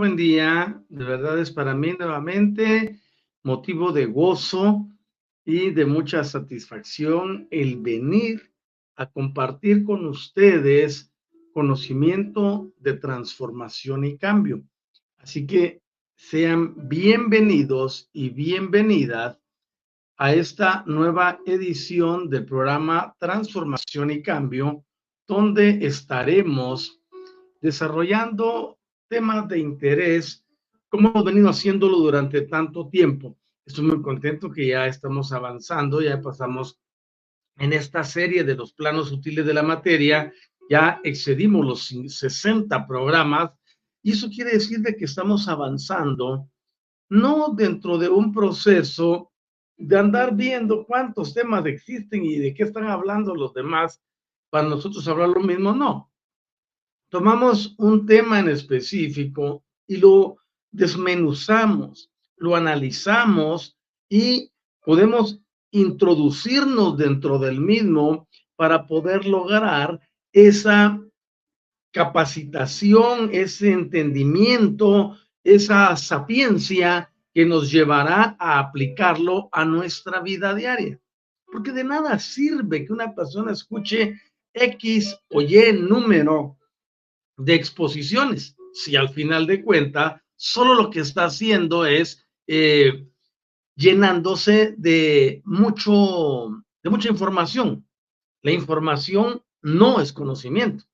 Buen día. De verdad es para mí nuevamente motivo de gozo y de mucha satisfacción el venir a compartir con ustedes conocimiento de transformación y cambio. Así que sean bienvenidos y bienvenidas a esta nueva edición del programa Transformación y Cambio, donde estaremos desarrollando temas de interés, como hemos venido haciéndolo durante tanto tiempo. Estoy muy contento que ya estamos avanzando, ya pasamos en esta serie de los planos útiles de la materia, ya excedimos los 60 programas y eso quiere decir de que estamos avanzando, no dentro de un proceso de andar viendo cuántos temas existen y de qué están hablando los demás para nosotros hablar lo mismo, no tomamos un tema en específico y lo desmenuzamos, lo analizamos y podemos introducirnos dentro del mismo para poder lograr esa capacitación, ese entendimiento, esa sapiencia que nos llevará a aplicarlo a nuestra vida diaria. Porque de nada sirve que una persona escuche X o Y número de exposiciones, si al final de cuenta solo lo que está haciendo es eh, llenándose de mucho, de mucha información. La información no es conocimiento.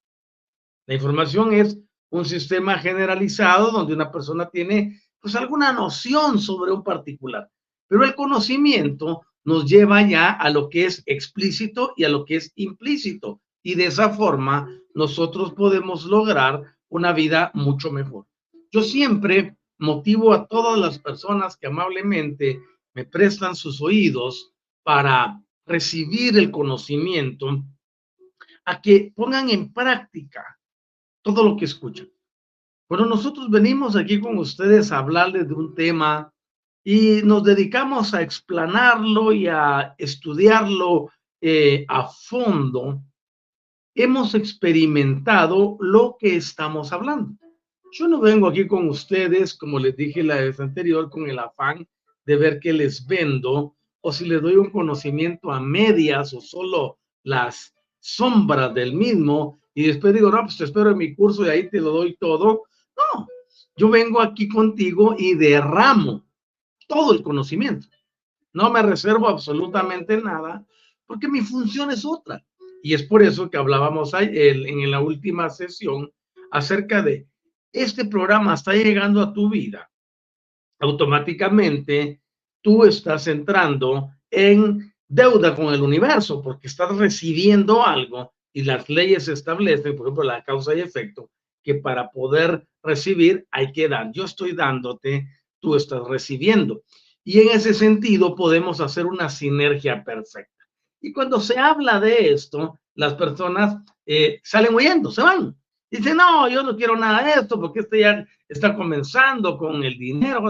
La información es un sistema generalizado donde una persona tiene pues alguna noción sobre un particular, pero el conocimiento nos lleva ya a lo que es explícito y a lo que es implícito y de esa forma nosotros podemos lograr una vida mucho mejor. Yo siempre motivo a todas las personas que amablemente me prestan sus oídos para recibir el conocimiento a que pongan en práctica todo lo que escuchan. Bueno, nosotros venimos aquí con ustedes a hablarles de un tema y nos dedicamos a explanarlo y a estudiarlo eh, a fondo hemos experimentado lo que estamos hablando. Yo no vengo aquí con ustedes, como les dije la vez anterior, con el afán de ver qué les vendo o si les doy un conocimiento a medias o solo las sombras del mismo y después digo, no, pues te espero en mi curso y ahí te lo doy todo. No, yo vengo aquí contigo y derramo todo el conocimiento. No me reservo absolutamente nada porque mi función es otra. Y es por eso que hablábamos en la última sesión acerca de este programa está llegando a tu vida. Automáticamente tú estás entrando en deuda con el universo porque estás recibiendo algo y las leyes establecen, por ejemplo, la causa y efecto, que para poder recibir hay que dar. Yo estoy dándote, tú estás recibiendo. Y en ese sentido podemos hacer una sinergia perfecta. Y cuando se habla de esto, las personas eh, salen huyendo, se van. Dicen, no, yo no quiero nada de esto porque este ya está comenzando con el dinero,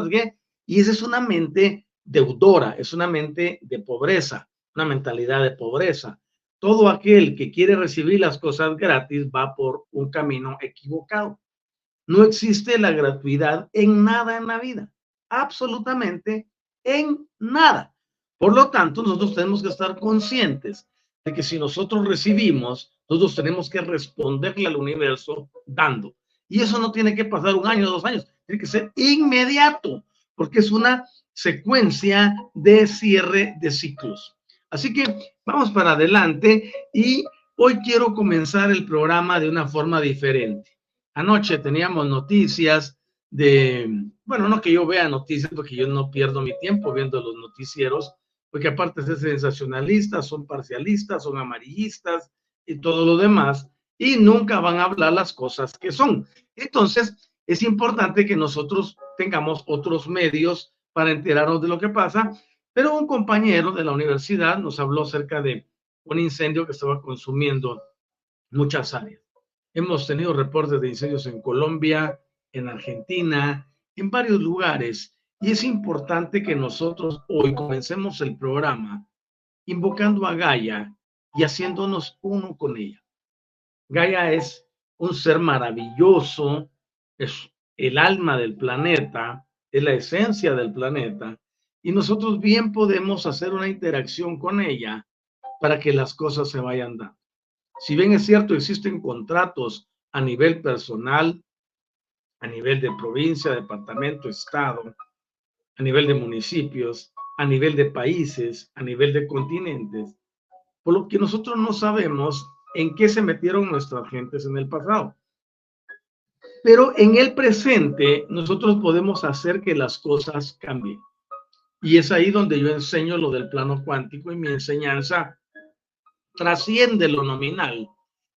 y esa es una mente deudora, es una mente de pobreza, una mentalidad de pobreza. Todo aquel que quiere recibir las cosas gratis va por un camino equivocado. No existe la gratuidad en nada en la vida, absolutamente en nada. Por lo tanto, nosotros tenemos que estar conscientes de que si nosotros recibimos, nosotros tenemos que responderle al universo dando. Y eso no tiene que pasar un año, dos años, tiene que ser inmediato, porque es una secuencia de cierre de ciclos. Así que vamos para adelante y hoy quiero comenzar el programa de una forma diferente. Anoche teníamos noticias de, bueno, no que yo vea noticias, porque yo no pierdo mi tiempo viendo los noticieros, porque aparte de ser sensacionalistas, son parcialistas, son amarillistas y todo lo demás, y nunca van a hablar las cosas que son. Entonces, es importante que nosotros tengamos otros medios para enterarnos de lo que pasa, pero un compañero de la universidad nos habló acerca de un incendio que estaba consumiendo muchas áreas. Hemos tenido reportes de incendios en Colombia, en Argentina, en varios lugares, y es importante que nosotros hoy comencemos el programa invocando a Gaia y haciéndonos uno con ella. Gaia es un ser maravilloso, es el alma del planeta, es la esencia del planeta, y nosotros bien podemos hacer una interacción con ella para que las cosas se vayan dando. Si bien es cierto, existen contratos a nivel personal, a nivel de provincia, departamento, estado, a nivel de municipios, a nivel de países, a nivel de continentes, por lo que nosotros no sabemos en qué se metieron nuestras gentes en el pasado. Pero en el presente nosotros podemos hacer que las cosas cambien. Y es ahí donde yo enseño lo del plano cuántico y mi enseñanza trasciende lo nominal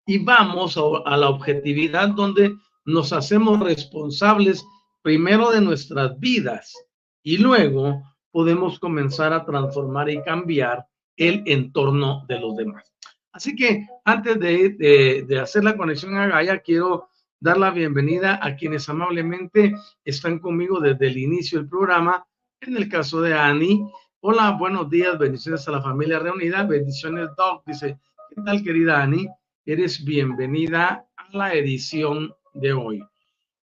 y vamos a, a la objetividad donde nos hacemos responsables primero de nuestras vidas y luego podemos comenzar a transformar y cambiar el entorno de los demás. Así que antes de, hacer la conexión a Gaia, quiero dar la bienvenida a quienes amablemente están conmigo desde el inicio del programa. En el caso de Ani, hola, buenos días, bendiciones a la familia reunida, bendiciones Doc, dice, ¿qué tal querida Ani? Eres bienvenida a la edición de hoy.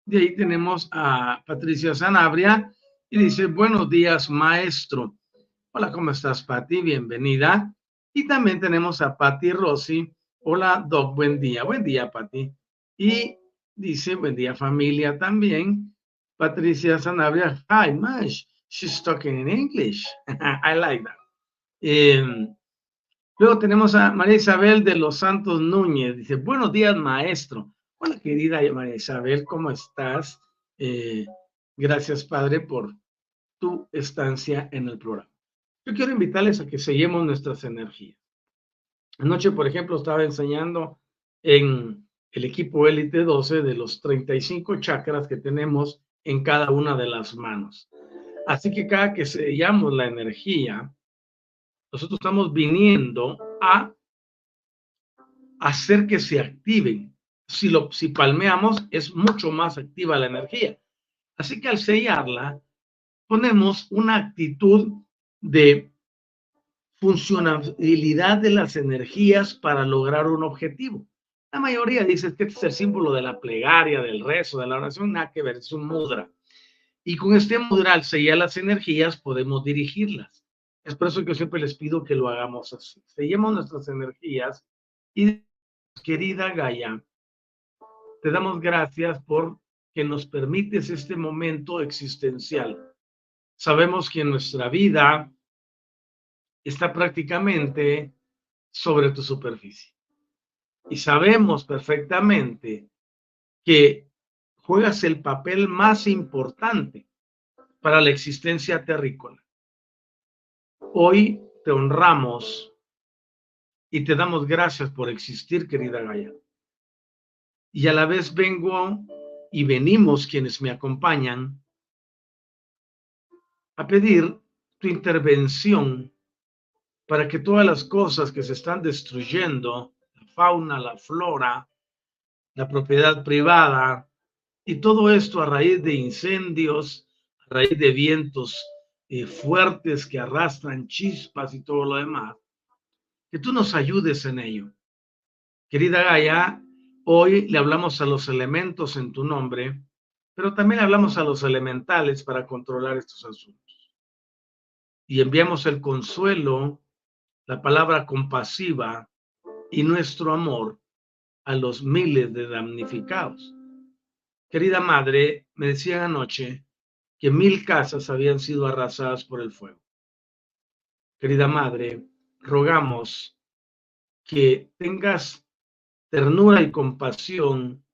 De ahí tenemos a Patricia Sanabria, y dice, buenos días, maestro. Hola, ¿cómo estás, Patti? Bienvenida. Y también tenemos a Patti Rossi. Hola, Doc, buen día. Buen día, Patti. Y dice, buen día, familia también. Patricia Sanabria, hi, Mash. She's talking in English. I like that. Em, luego tenemos a María Isabel de los Santos Núñez. Dice, buenos días, maestro. Hola, querida María Isabel, ¿cómo estás? Eh, Gracias, Padre, por tu estancia en el programa. Yo quiero invitarles a que seguimos nuestras energías. Anoche, por ejemplo, estaba enseñando en el equipo Élite 12 de los 35 chakras que tenemos en cada una de las manos. Así que cada que sellamos la energía, nosotros estamos viniendo a hacer que se activen. Si, lo, si palmeamos, es mucho más activa la energía. Así que al sellarla, ponemos una actitud de funcionalidad de las energías para lograr un objetivo. La mayoría dice que este es el símbolo de la plegaria, del rezo, de la oración, nada que ver, es un mudra. Y con este mudra, al sellar las energías, podemos dirigirlas. Es por eso que yo siempre les pido que lo hagamos así. Sellemos nuestras energías y, querida Gaia, te damos gracias por que nos permites este momento existencial. Sabemos que nuestra vida está prácticamente sobre tu superficie. Y sabemos perfectamente que juegas el papel más importante para la existencia terrícola. Hoy te honramos y te damos gracias por existir, querida Gaia. Y a la vez vengo y venimos quienes me acompañan a pedir tu intervención para que todas las cosas que se están destruyendo, la fauna, la flora, la propiedad privada, y todo esto a raíz de incendios, a raíz de vientos eh, fuertes que arrastran chispas y todo lo demás, que tú nos ayudes en ello. Querida Gaia, hoy le hablamos a los elementos en tu nombre, pero también hablamos a los elementales para controlar estos asuntos. Y enviamos el consuelo, la palabra compasiva y nuestro amor a los miles de damnificados. Querida madre, me decían anoche que mil casas habían sido arrasadas por el fuego. Querida madre, rogamos que tengas ternura y compasión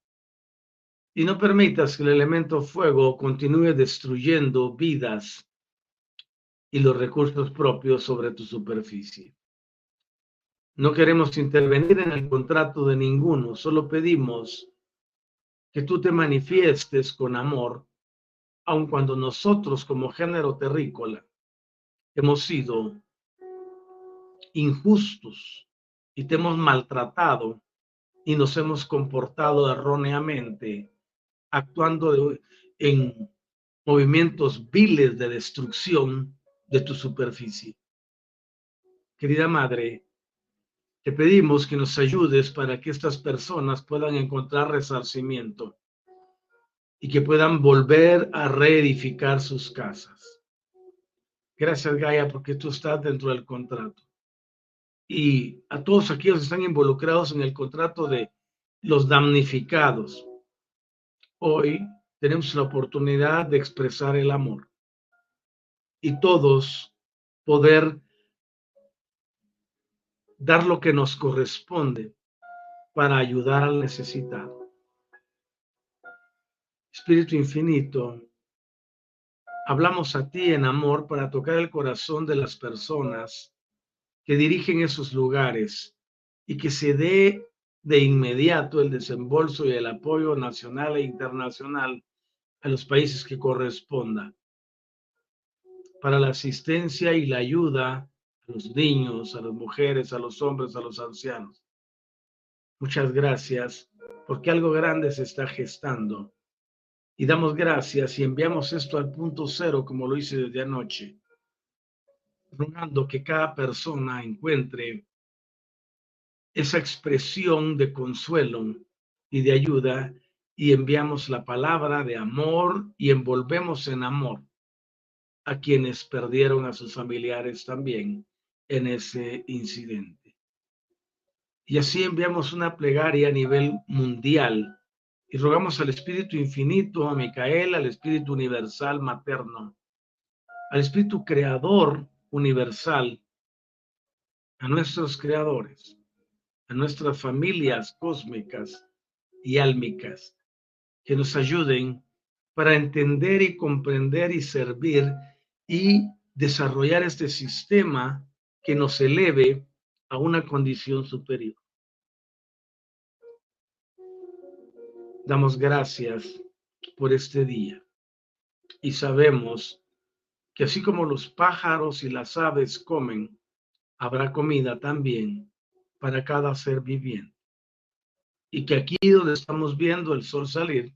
y no permitas que el elemento fuego continúe destruyendo vidas y los recursos propios sobre tu superficie. No queremos intervenir en el contrato de ninguno, solo pedimos que tú te manifiestes con amor, aun cuando nosotros como género terrícola hemos sido injustos y te hemos maltratado y nos hemos comportado erróneamente, actuando en movimientos viles de destrucción de tu superficie. Querida Madre, te pedimos que nos ayudes para que estas personas puedan encontrar resarcimiento y que puedan volver a reedificar sus casas. Gracias, Gaia, porque tú estás dentro del contrato. Y a todos aquellos que están involucrados en el contrato de los damnificados, hoy tenemos la oportunidad de expresar el amor y todos poder dar lo que nos corresponde para ayudar al necesitado. Espíritu infinito, hablamos a ti en amor para tocar el corazón de las personas que dirigen esos lugares y que se dé de inmediato el desembolso y el apoyo nacional e internacional a los países que corresponda para la asistencia y la ayuda a los niños, a las mujeres, a los hombres, a los ancianos. Muchas gracias, porque algo grande se está gestando. Y damos gracias y enviamos esto al punto cero, como lo hice desde anoche, rogando que cada persona encuentre esa expresión de consuelo y de ayuda y enviamos la palabra de amor y envolvemos en amor a quienes perdieron a sus familiares también en ese incidente. Y así enviamos una plegaria a nivel mundial y rogamos al Espíritu Infinito, a Micael, al Espíritu Universal Materno, al Espíritu Creador Universal, a nuestros creadores, a nuestras familias cósmicas y álmicas, que nos ayuden para entender y comprender y servir y desarrollar este sistema que nos eleve a una condición superior. Damos gracias por este día y sabemos que así como los pájaros y las aves comen, habrá comida también para cada ser viviente. Y que aquí donde estamos viendo el sol salir,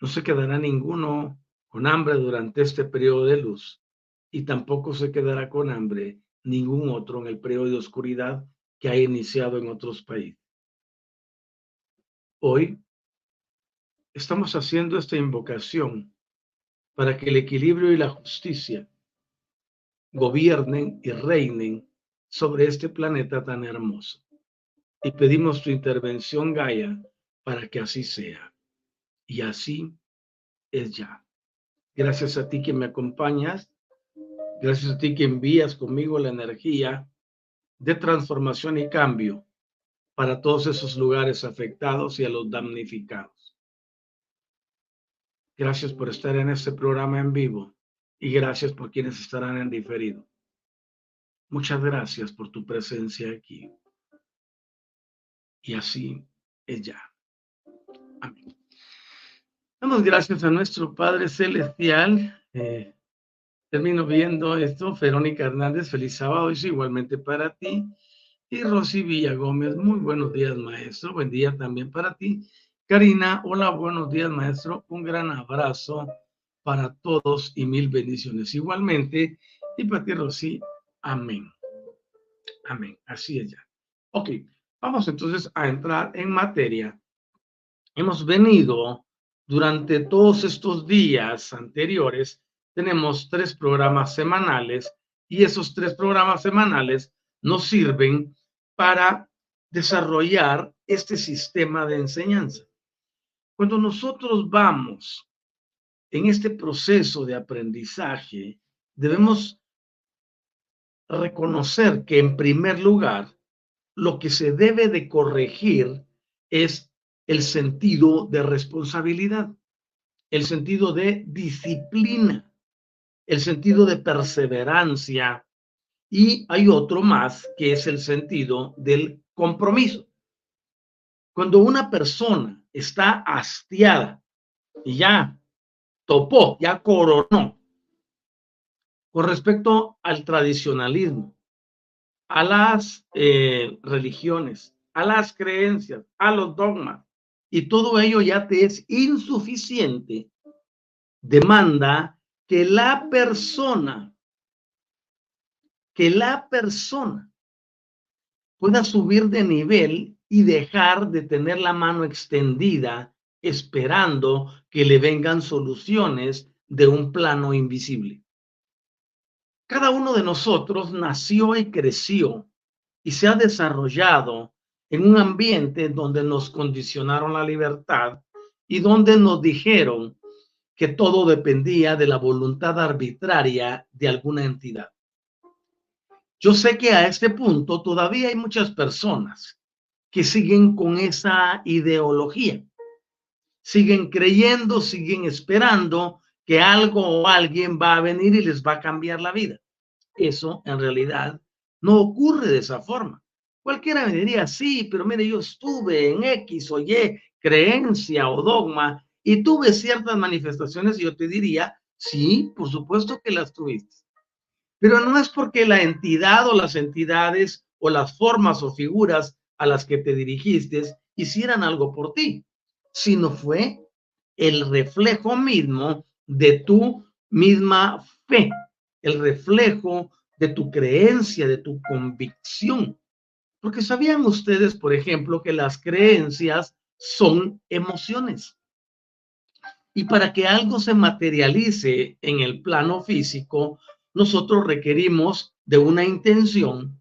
no se quedará ninguno con hambre durante este periodo de luz y tampoco se quedará con hambre ningún otro en el periodo de oscuridad que ha iniciado en otros países. Hoy estamos haciendo esta invocación para que el equilibrio y la justicia gobiernen y reinen sobre este planeta tan hermoso. Y pedimos tu intervención, Gaia, para que así sea. Y así es ya. Gracias a ti que me acompañas Gracias a ti que envías conmigo la energía de transformación y cambio para todos esos lugares afectados y a los damnificados. Gracias por estar en este programa en vivo y gracias por quienes estarán en diferido. Muchas gracias por tu presencia aquí. Y así es ya. Amén. Damos gracias a nuestro Padre Celestial. Eh, termino viendo esto. Verónica Hernández, feliz sábado. Es igualmente para ti. Y Rosy Villa Gómez, muy buenos días, maestro. Buen día también para ti. Karina, hola, buenos días, maestro. Un gran abrazo para todos y mil bendiciones. Igualmente, y para ti, Rosy, amén. Amén. Así es ya. Ok, vamos entonces a entrar en materia. Hemos venido durante todos estos días anteriores, tenemos tres programas semanales y esos tres programas semanales nos sirven para desarrollar este sistema de enseñanza. Cuando nosotros vamos en este proceso de aprendizaje, debemos reconocer que en primer lugar, lo que se debe de corregir es el sentido de responsabilidad, el sentido de disciplina, el sentido de perseverancia y hay otro más que es el sentido del compromiso. Cuando una persona está hastiada. Y ya topó, ya coronó. Con respecto al tradicionalismo, a las eh, religiones, a las creencias, a los dogmas, y todo ello ya te es insuficiente, demanda que la persona, que la persona pueda subir de nivel y dejar de tener la mano extendida esperando que le vengan soluciones de un plano invisible. Cada uno de nosotros nació y creció y se ha desarrollado en un ambiente donde nos condicionaron la libertad y donde nos dijeron que todo dependía de la voluntad arbitraria de alguna entidad. Yo sé que a este punto todavía hay muchas personas que siguen con esa ideología, siguen creyendo, siguen esperando que algo o alguien va a venir y les va a cambiar la vida. Eso en realidad no ocurre de esa forma. Cualquiera me diría, sí, pero mire, yo estuve en X o Y creencia o dogma y tuve ciertas manifestaciones y yo te diría, sí, por supuesto que las tuviste. Pero no es porque la entidad o las entidades o las formas o figuras a las que te dirigiste hicieran algo por ti, sino fue el reflejo mismo de tu misma fe, el reflejo de tu creencia, de tu convicción. Porque sabían ustedes, por ejemplo, que las creencias son emociones. Y para que algo se materialice en el plano físico, nosotros requerimos de una intención,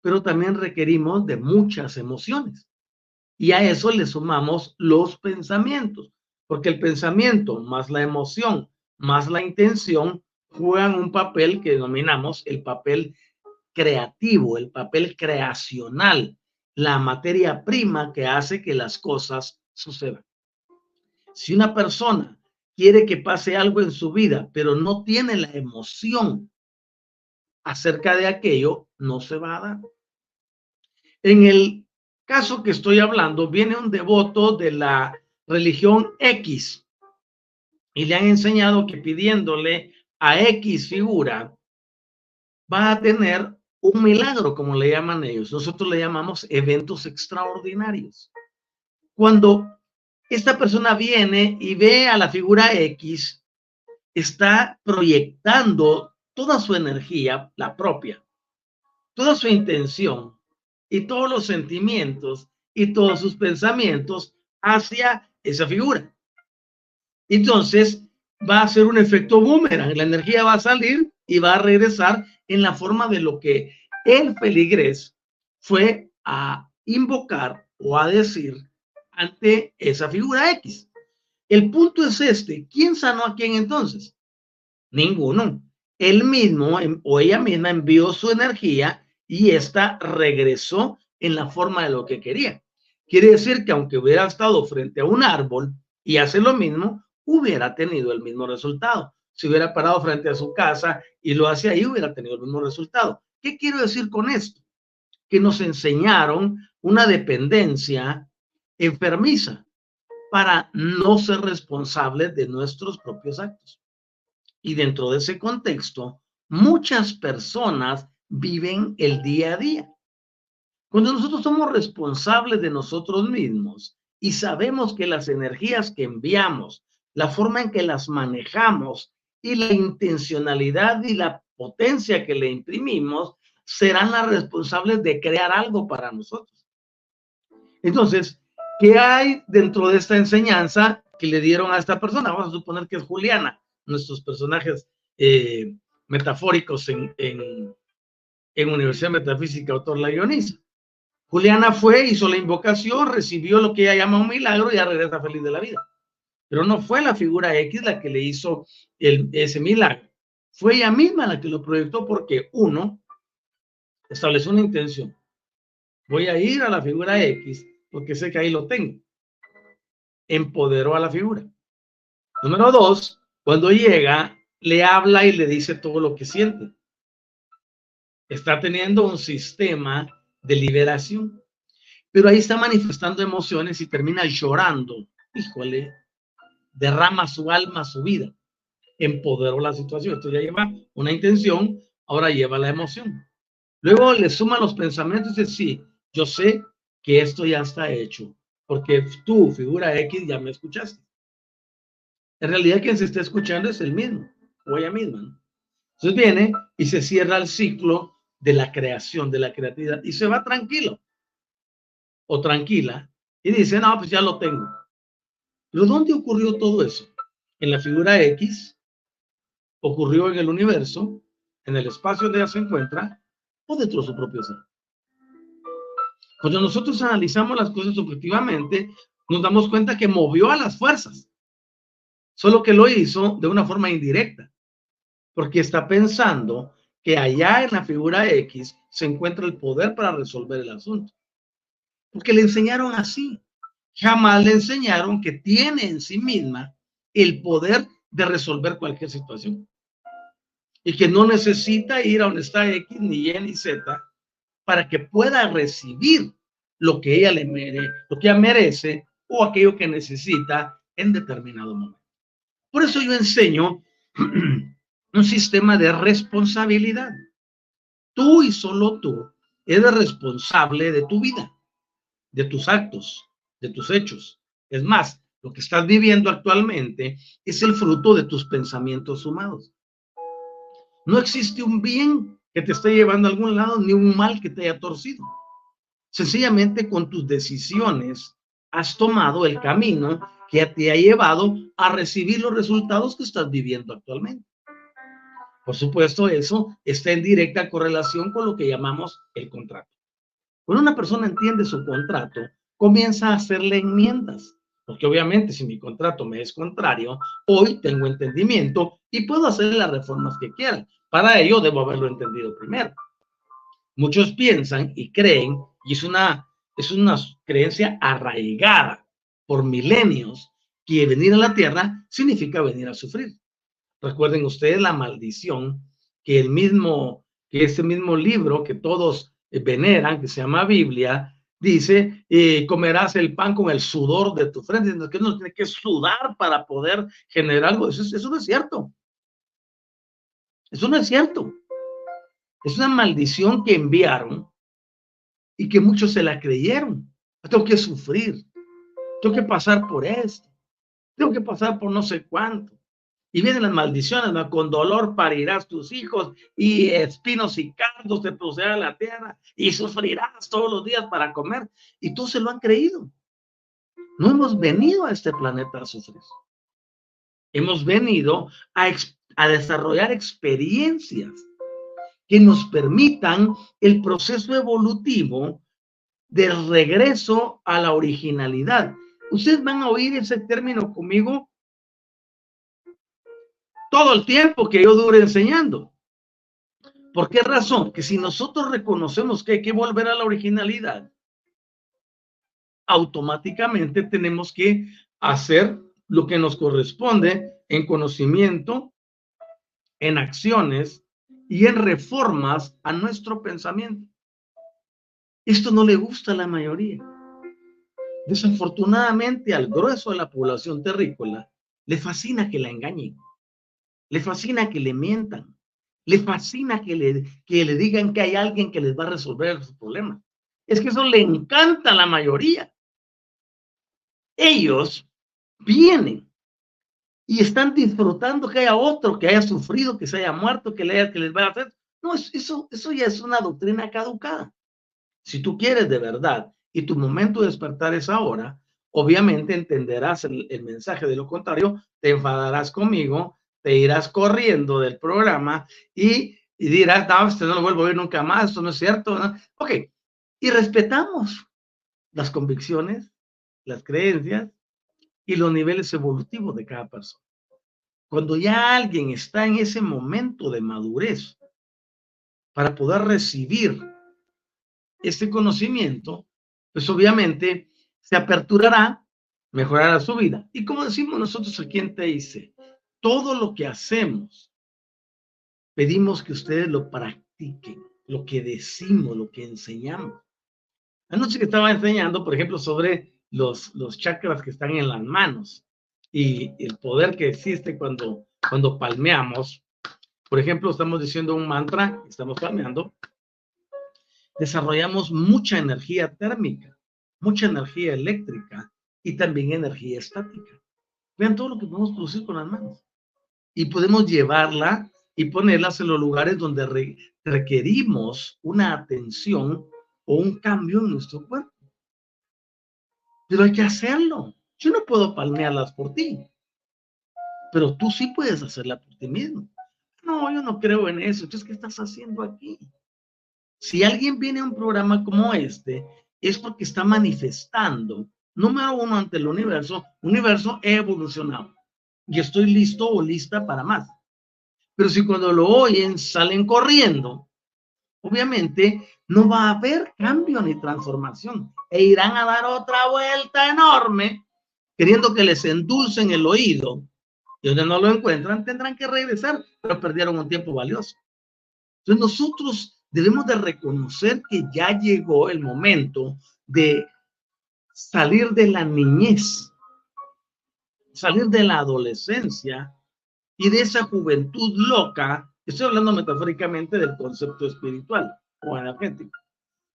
pero también requerimos de muchas emociones. Y a eso le sumamos los pensamientos, porque el pensamiento más la emoción más la intención juegan un papel que denominamos el papel creativo, el papel creacional, la materia prima que hace que las cosas sucedan. Si una persona quiere que pase algo en su vida, pero no tiene la emoción acerca de aquello, no se va a dar. En el caso que estoy hablando, viene un devoto de la religión X y le han enseñado que pidiéndole a X figura va a tener un milagro, como le llaman ellos. Nosotros le llamamos eventos extraordinarios. Cuando esta persona viene y ve a la figura X, está proyectando toda su energía, la propia, toda su intención y todos los sentimientos y todos sus pensamientos hacia esa figura. Entonces va a ser un efecto boomerang, la energía va a salir y va a regresar en la forma de lo que el peligrés fue a invocar o a decir ante esa figura X. El punto es este, ¿quién sanó a quién entonces? Ninguno. Él mismo o ella misma envió su energía y esta regresó en la forma de lo que quería. Quiere decir que aunque hubiera estado frente a un árbol y hace lo mismo, hubiera tenido el mismo resultado. Si hubiera parado frente a su casa y lo hace ahí, hubiera tenido el mismo resultado. ¿Qué quiero decir con esto? Que nos enseñaron una dependencia enfermiza para no ser responsables de nuestros propios actos. Y dentro de ese contexto, muchas personas viven el día a día. Cuando nosotros somos responsables de nosotros mismos y sabemos que las energías que enviamos, la forma en que las manejamos y la intencionalidad y la potencia que le imprimimos, serán las responsables de crear algo para nosotros. Entonces, ¿qué hay dentro de esta enseñanza que le dieron a esta persona? Vamos a suponer que es Juliana, nuestros personajes eh, metafóricos en, en, en, Universidad Metafísica, autor la guioniza. Juliana fue, hizo la invocación, recibió lo que ella llama un milagro y ya regresa feliz de la vida. Pero no fue la figura X la que le hizo el, ese milagro. Fue ella misma la que lo proyectó porque uno, estableció una intención. Voy a ir a la figura X porque sé que ahí lo tengo. Empoderó a la figura. Número dos, cuando llega, le habla y le dice todo lo que siente. Está teniendo un sistema de liberación. Pero ahí está manifestando emociones y termina llorando. Híjole, derrama su alma, su vida. Empoderó la situación. Esto ya lleva una intención, ahora lleva la emoción. Luego le suma los pensamientos y dice, sí, yo sé que esto ya está hecho, porque tú, figura X, ya me escuchaste. En realidad quien se está escuchando es el mismo, o ella misma. Entonces viene y se cierra el ciclo de la creación, de la creatividad, y se va tranquilo o tranquila y dice, no, pues ya lo tengo. Pero ¿dónde ocurrió todo eso? En la figura X, ocurrió en el universo, en el espacio donde ella se encuentra, o dentro de su propio ser. Cuando nosotros analizamos las cosas objetivamente, nos damos cuenta que movió a las fuerzas, solo que lo hizo de una forma indirecta, porque está pensando que allá en la figura X se encuentra el poder para resolver el asunto. Porque le enseñaron así. Jamás le enseñaron que tiene en sí misma el poder de resolver cualquier situación y que no necesita ir a donde está X, ni Y, ni Z para que pueda recibir lo que ella le merece, lo que ella merece o aquello que necesita en determinado momento. Por eso yo enseño un sistema de responsabilidad. Tú y solo tú eres responsable de tu vida, de tus actos, de tus hechos. Es más, lo que estás viviendo actualmente es el fruto de tus pensamientos sumados. No existe un bien que te esté llevando a algún lado, ni un mal que te haya torcido. Sencillamente con tus decisiones has tomado el camino que te ha llevado a recibir los resultados que estás viviendo actualmente. Por supuesto, eso está en directa correlación con lo que llamamos el contrato. Cuando una persona entiende su contrato, comienza a hacerle enmiendas porque obviamente si mi contrato me es contrario, hoy tengo entendimiento y puedo hacer las reformas que quieran. Para ello debo haberlo entendido primero. Muchos piensan y creen, y es una, es una creencia arraigada por milenios, que venir a la tierra significa venir a sufrir. Recuerden ustedes la maldición que el mismo, que ese mismo libro que todos veneran, que se llama Biblia, dice, comerás el pan con el sudor de tu frente, que uno tiene que sudar para poder generar algo. Eso, eso no es cierto. Eso no es cierto. Es una maldición que enviaron y que muchos se la creyeron. Tengo que sufrir. Tengo que pasar por esto. Tengo que pasar por no sé cuánto. Y vienen las maldiciones, ¿no? con dolor parirás tus hijos y espinos y cardos te procederá la tierra y sufrirás todos los días para comer. Y todos se lo han creído. No hemos venido a este planeta a sufrir. Hemos venido a, a desarrollar experiencias que nos permitan el proceso evolutivo del regreso a la originalidad. Ustedes van a oír ese término conmigo todo el tiempo que yo dure enseñando. ¿Por qué razón? Que si nosotros reconocemos que hay que volver a la originalidad, automáticamente tenemos que hacer lo que nos corresponde en conocimiento, en acciones y en reformas a nuestro pensamiento. Esto no le gusta a la mayoría. Desafortunadamente al grueso de la población terrícola le fascina que la engañen, le fascina que le mientan, le fascina que le, que le digan que hay alguien que les va a resolver sus problemas. Es que eso le encanta a la mayoría. Ellos vienen y están disfrutando que haya otro que haya sufrido, que se haya muerto, que, le haya, que les vaya a hacer. No, eso, eso ya es una doctrina caducada. Si tú quieres de verdad y tu momento de despertar es ahora, obviamente entenderás el, mensaje. De lo contrario, te enfadarás conmigo, te irás corriendo del programa y, dirás, no, este no lo vuelvo a ver nunca más, esto no es cierto. Ok, y respetamos las convicciones, las creencias y los niveles evolutivos de cada persona. Cuando ya alguien está en ese momento de madurez para poder recibir este conocimiento, pues obviamente se aperturará, mejorará su vida. Y como decimos nosotros aquí en dice todo lo que hacemos, pedimos que ustedes lo practiquen, lo que decimos, lo que enseñamos. Anoche que estaba enseñando, por ejemplo, sobre los, los chakras que están en las manos y el poder que existe cuando, cuando palmeamos. Por ejemplo, estamos diciendo un mantra, estamos palmeando, desarrollamos mucha energía térmica, mucha energía eléctrica y también energía estática. Vean todo lo que podemos producir con las manos. Y podemos llevarla y ponerlas en los lugares donde requerimos una atención o un cambio en nuestro cuerpo. Pero hay que hacerlo. Yo no puedo palmearlas por ti, pero tú sí puedes hacerla por ti mismo. No, yo no creo en eso. Entonces, ¿qué estás haciendo aquí? Si alguien viene a un programa como este, es porque está manifestando, número uno, ante el universo, universo he evolucionado y estoy listo o lista para más. Pero si cuando lo oyen salen corriendo, obviamente no va a haber cambio ni transformación e irán a dar otra vuelta enorme queriendo que les endulcen el oído y donde no lo encuentran tendrán que regresar, pero perdieron un tiempo valioso. Entonces nosotros debemos de reconocer que ya llegó el momento de salir de la niñez, salir de la adolescencia y de esa juventud loca, estoy hablando metafóricamente del concepto espiritual o energético,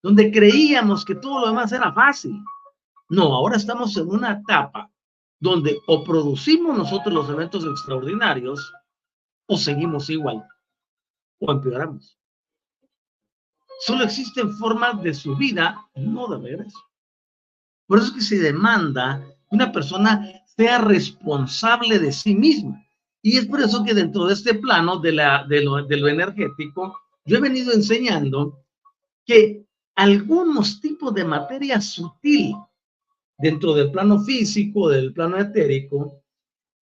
donde creíamos que todo lo demás era fácil. No, ahora estamos en una etapa donde o producimos nosotros los eventos extraordinarios o seguimos igual o empeoramos. Solo existen formas de su vida, no de regreso. Por eso es que se demanda que una persona sea responsable de sí misma. Y es por eso que dentro de este plano de, la, de, lo, de lo energético, yo he venido enseñando que algunos tipos de materia sutil dentro del plano físico, del plano etérico,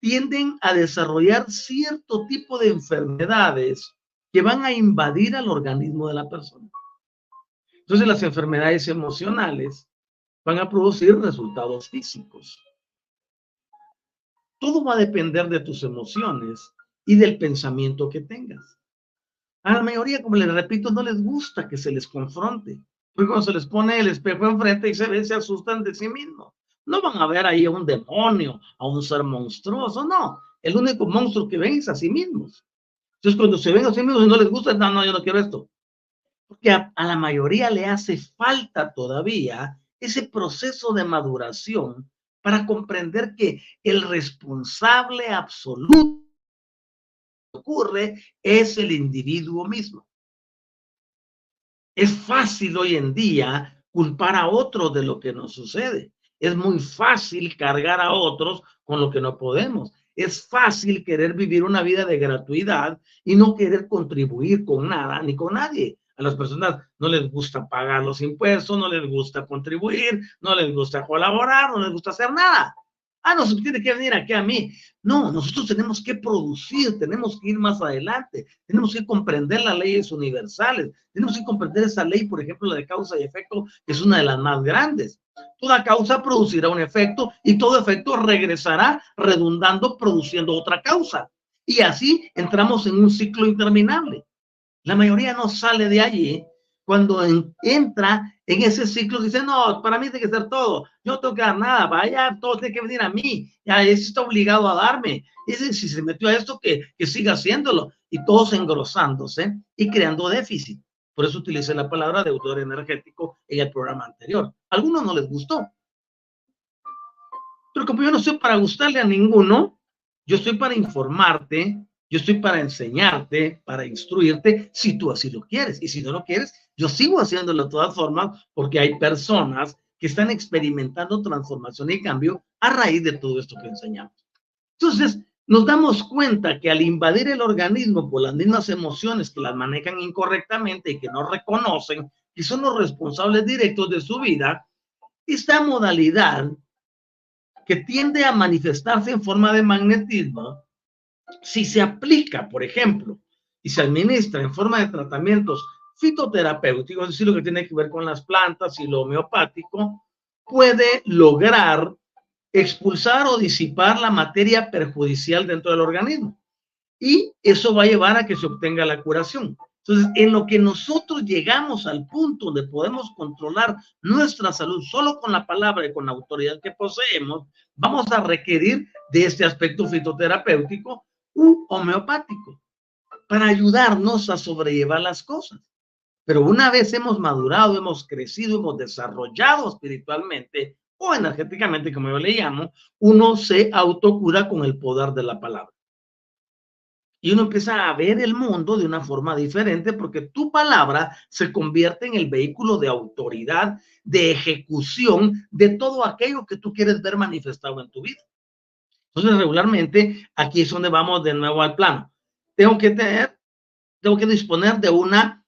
tienden a desarrollar cierto tipo de enfermedades que van a invadir al organismo de la persona. Entonces las enfermedades emocionales van a producir resultados físicos. Todo va a depender de tus emociones y del pensamiento que tengas. A la mayoría, como les repito, no les gusta que se les confronte. Porque cuando se les pone el espejo enfrente y se ven, se asustan de sí mismos. No van a ver ahí a un demonio, a un ser monstruoso, no. El único monstruo que ven es a sí mismos. Entonces, cuando se ven a sí mismos y no les gusta, no, no, yo no quiero esto porque a, la mayoría le hace falta todavía ese proceso de maduración para comprender que el responsable absoluto que ocurre es el individuo mismo. Es fácil hoy en día culpar a otros de lo que nos sucede. Es muy fácil cargar a otros con lo que no podemos. Es fácil querer vivir una vida de gratuidad y no querer contribuir con nada ni con nadie. A las personas no les gusta pagar los impuestos, no les gusta contribuir, no les gusta colaborar, no les gusta hacer nada. Ah, no, se tiene que venir aquí a mí. No, nosotros tenemos que producir, tenemos que ir más adelante, tenemos que comprender las leyes universales, tenemos que comprender esa ley, por ejemplo, la de causa y efecto, que es una de las más grandes. Toda causa producirá un efecto y todo efecto regresará redundando, produciendo otra causa. Y así entramos en un ciclo interminable. La mayoría no sale de allí cuando entra en ese ciclo, dice, no, para mí tiene que ser todo, yo no tengo que dar nada, vaya, todo tiene que venir a mí, ya ese está obligado a darme, ese si se metió a esto, que, que siga haciéndolo, y todos engrosándose y creando déficit. Por eso utilicé la palabra deudor energético en el programa anterior. A algunos no les gustó. Pero como yo no estoy para gustarle a ninguno, yo estoy para informarte, yo estoy para enseñarte, para instruirte, si tú así lo quieres. Y si no lo quieres, yo sigo haciéndolo de todas formas porque hay personas que están experimentando transformación y cambio a raíz de todo esto que enseñamos. Entonces, nos damos cuenta que al invadir el organismo por las mismas emociones que las manejan incorrectamente y que no reconocen, y son los responsables directos de su vida, esta modalidad que tiende a manifestarse en forma de magnetismo, si se aplica, por ejemplo, y se administra en forma de tratamientos fitoterapéuticos, es decir, lo que tiene que ver con las plantas y lo homeopático, puede lograr expulsar o disipar la materia perjudicial dentro del organismo. Y eso va a llevar a que se obtenga la curación. Entonces, en lo que nosotros llegamos al punto donde podemos controlar nuestra salud solo con la palabra y con la autoridad que poseemos, vamos a requerir de este aspecto fitoterapéutico u homeopático para ayudarnos a sobrellevar las cosas. Pero una vez hemos madurado, hemos crecido, hemos desarrollado espiritualmente o energéticamente, como yo le llamo, uno se autocura con el poder de la palabra. Y uno empieza a ver el mundo de una forma diferente porque tu palabra se convierte en el vehículo de autoridad, de ejecución de todo aquello que tú quieres ver manifestado en tu vida. Entonces, regularmente, aquí es donde vamos de nuevo al plano. Tengo que tener, tengo que disponer de una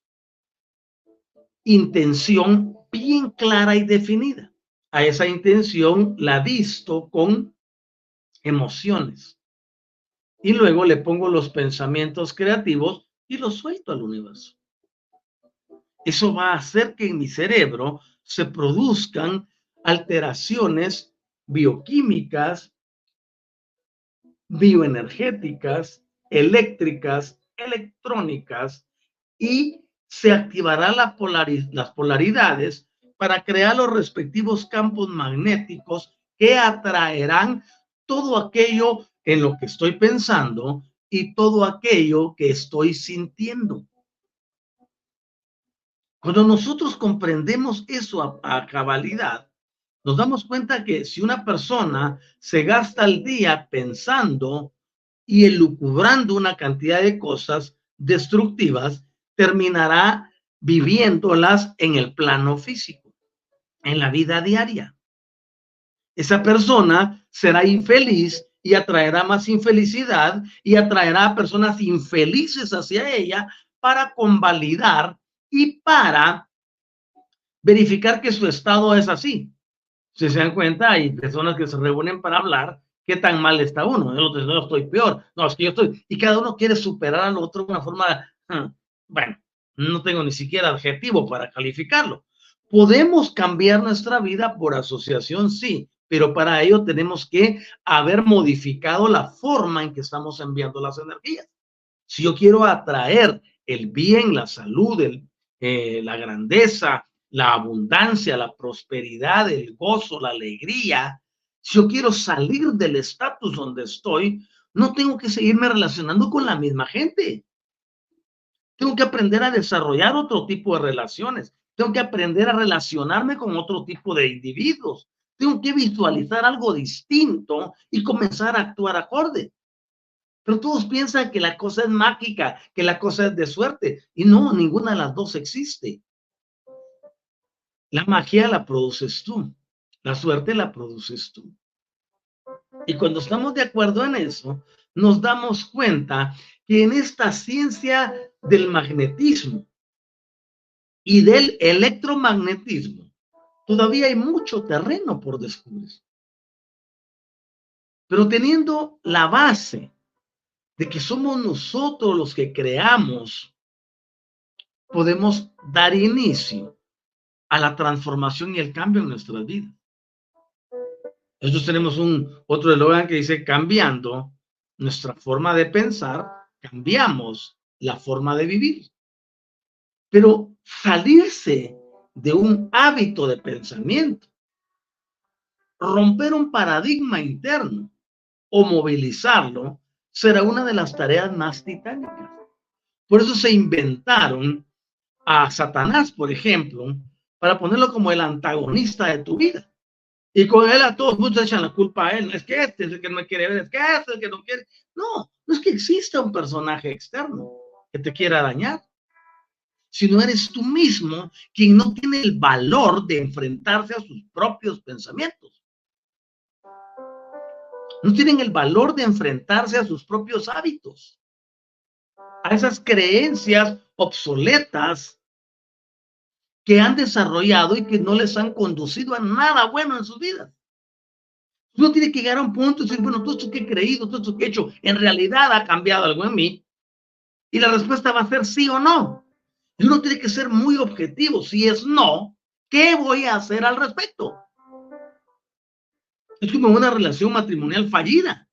intención bien clara y definida. A esa intención la visto con emociones. Y luego le pongo los pensamientos creativos y los suelto al universo. Eso va a hacer que en mi cerebro se produzcan alteraciones bioquímicas, bioenergéticas, eléctricas, electrónicas y se activarán la las polaridades para crear los respectivos campos magnéticos que atraerán todo aquello en lo que estoy pensando y todo aquello que estoy sintiendo. Cuando nosotros comprendemos eso a, a, cabalidad, nos damos cuenta que si una persona se gasta el día pensando y elucubrando una cantidad de cosas destructivas, terminará viviéndolas en el plano físico, en la vida diaria. Esa persona será infeliz y atraerá más infelicidad y atraerá a personas infelices hacia ella para convalidar y para verificar que su estado es así. Si se dan cuenta, hay personas que se reúnen para hablar qué tan mal está uno. Yo no estoy peor, no, es que yo estoy. Y cada uno quiere superar al otro de una forma bueno, no tengo ni siquiera adjetivo para calificarlo. Podemos cambiar nuestra vida por asociación, sí, pero para ello tenemos que haber modificado la forma en que estamos enviando las energías. Si yo quiero atraer el bien, la salud, eh, la grandeza, la abundancia, la prosperidad, el gozo, la alegría, si yo quiero salir del estatus donde estoy, no tengo que seguirme relacionando con la misma gente. Tengo que aprender a desarrollar otro tipo de relaciones. Tengo que aprender a relacionarme con otro tipo de individuos. Tengo que visualizar algo distinto y comenzar a actuar acorde. Pero todos piensan que la cosa es mágica, que la cosa es de suerte. Y no, ninguna de las dos existe. La magia la produces tú. La suerte la produces tú. Y cuando estamos de acuerdo en eso, nos damos cuenta que en esta ciencia del magnetismo y del electromagnetismo, todavía hay mucho terreno por descubrir. Pero teniendo la base de que somos nosotros los que creamos, podemos dar inicio a la transformación y el cambio en nuestras vidas. Nosotros tenemos un otro eslogan que dice cambiando nuestra forma de pensar, cambiamos la forma de vivir. Pero salirse de un hábito de pensamiento, romper un paradigma interno o movilizarlo será una de las tareas más titánicas. Por eso se inventaron a Satanás, por ejemplo, para ponerlo como el antagonista de tu vida. Y con él a todos muchos echan la culpa a él. Es que este es que no quiere ver, es que este es que no quiere. No, no es que exista un personaje externo que te quiera dañar, sino eres tú mismo quien no tiene el valor de enfrentarse a sus propios pensamientos. No tienen el valor de enfrentarse a sus propios hábitos, a esas creencias obsoletas que han desarrollado y que no les han conducido a nada bueno en su vida. Uno tiene que llegar a un punto y decir, bueno, todo esto que he creído, todo esto que he hecho, en realidad ha cambiado algo en mí. Y la respuesta va a ser sí o no. Uno tiene que ser muy objetivo. Si es no, ¿qué voy a hacer al respecto? Es como una relación matrimonial fallida.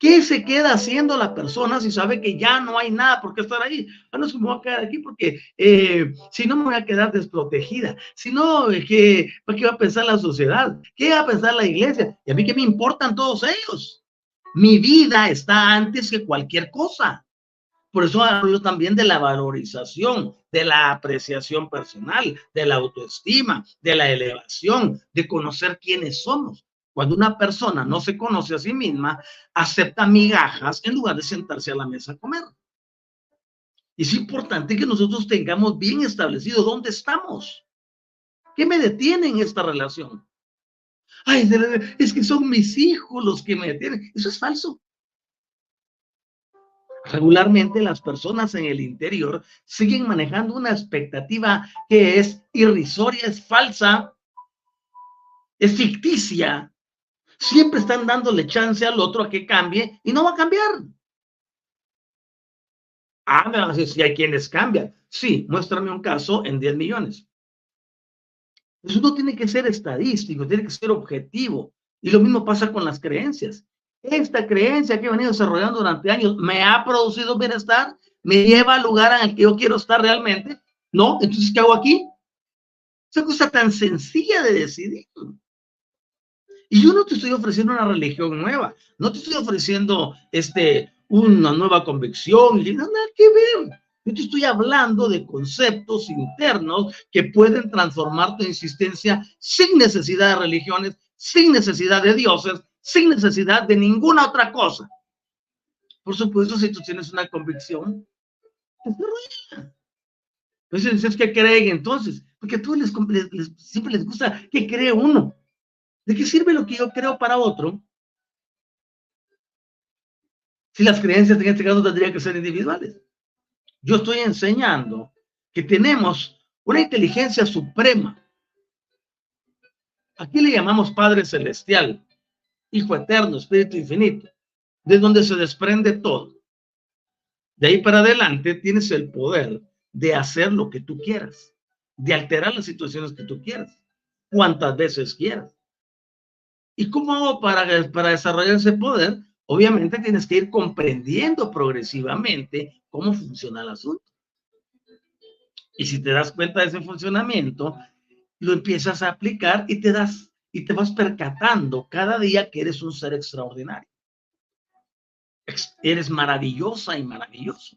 ¿Qué se queda haciendo la persona si sabe que ya no hay nada por qué estar ahí? Ah, no es que me voy a quedar aquí porque eh, si no me voy a quedar desprotegida. Si no, ¿qué, ¿qué va a pensar la sociedad? ¿Qué va a pensar la iglesia? Y a mí qué me importan todos ellos. Mi vida está antes que cualquier cosa. Por eso hablo también de la valorización, de la apreciación personal, de la autoestima, de la elevación, de conocer quiénes somos. Cuando una persona no se conoce a sí misma, acepta migajas en lugar de sentarse a la mesa a comer. Es importante que nosotros tengamos bien establecido dónde estamos. ¿Qué me detiene en esta relación? Ay, es que son mis hijos los que me detienen. Eso es falso. Regularmente las personas en el interior siguen manejando una expectativa que es irrisoria, es falsa, es ficticia, Siempre están dándole chance al otro a que cambie y no va a cambiar. Ah, me van a decir si hay quienes cambian. Sí, muéstrame un caso en 10 millones. Eso no tiene que ser estadístico, tiene que ser objetivo. Y lo mismo pasa con las creencias. Esta creencia que he venido desarrollando durante años me ha producido bienestar, me lleva al lugar en el que yo quiero estar realmente. No, entonces, ¿qué hago aquí? Esa cosa tan sencilla de decidir. Y yo no te estoy ofreciendo una religión nueva, no te estoy ofreciendo este, una nueva convicción, y nada que ver. Yo te estoy hablando de conceptos internos que pueden transformar tu existencia sin necesidad de religiones, sin necesidad de dioses, sin necesidad de ninguna otra cosa. Por supuesto, si tú tienes una convicción, Entonces, es que creen entonces, porque a todos les, siempre les gusta que cree uno. ¿De qué sirve lo que yo creo para otro? Si las creencias en este caso tendrían que ser individuales. Yo estoy enseñando que tenemos una inteligencia suprema. Aquí le llamamos Padre Celestial, Hijo Eterno, Espíritu Infinito, de donde se desprende todo. De ahí para adelante tienes el poder de hacer lo que tú quieras, de alterar las situaciones que tú quieras, cuantas veces quieras. ¿Y cómo hago para, para desarrollar ese poder? Obviamente tienes que ir comprendiendo progresivamente cómo funciona el asunto. Y si te das cuenta de ese funcionamiento, lo empiezas a aplicar y te das y te vas percatando cada día que eres un ser extraordinario. Eres maravillosa y maravilloso.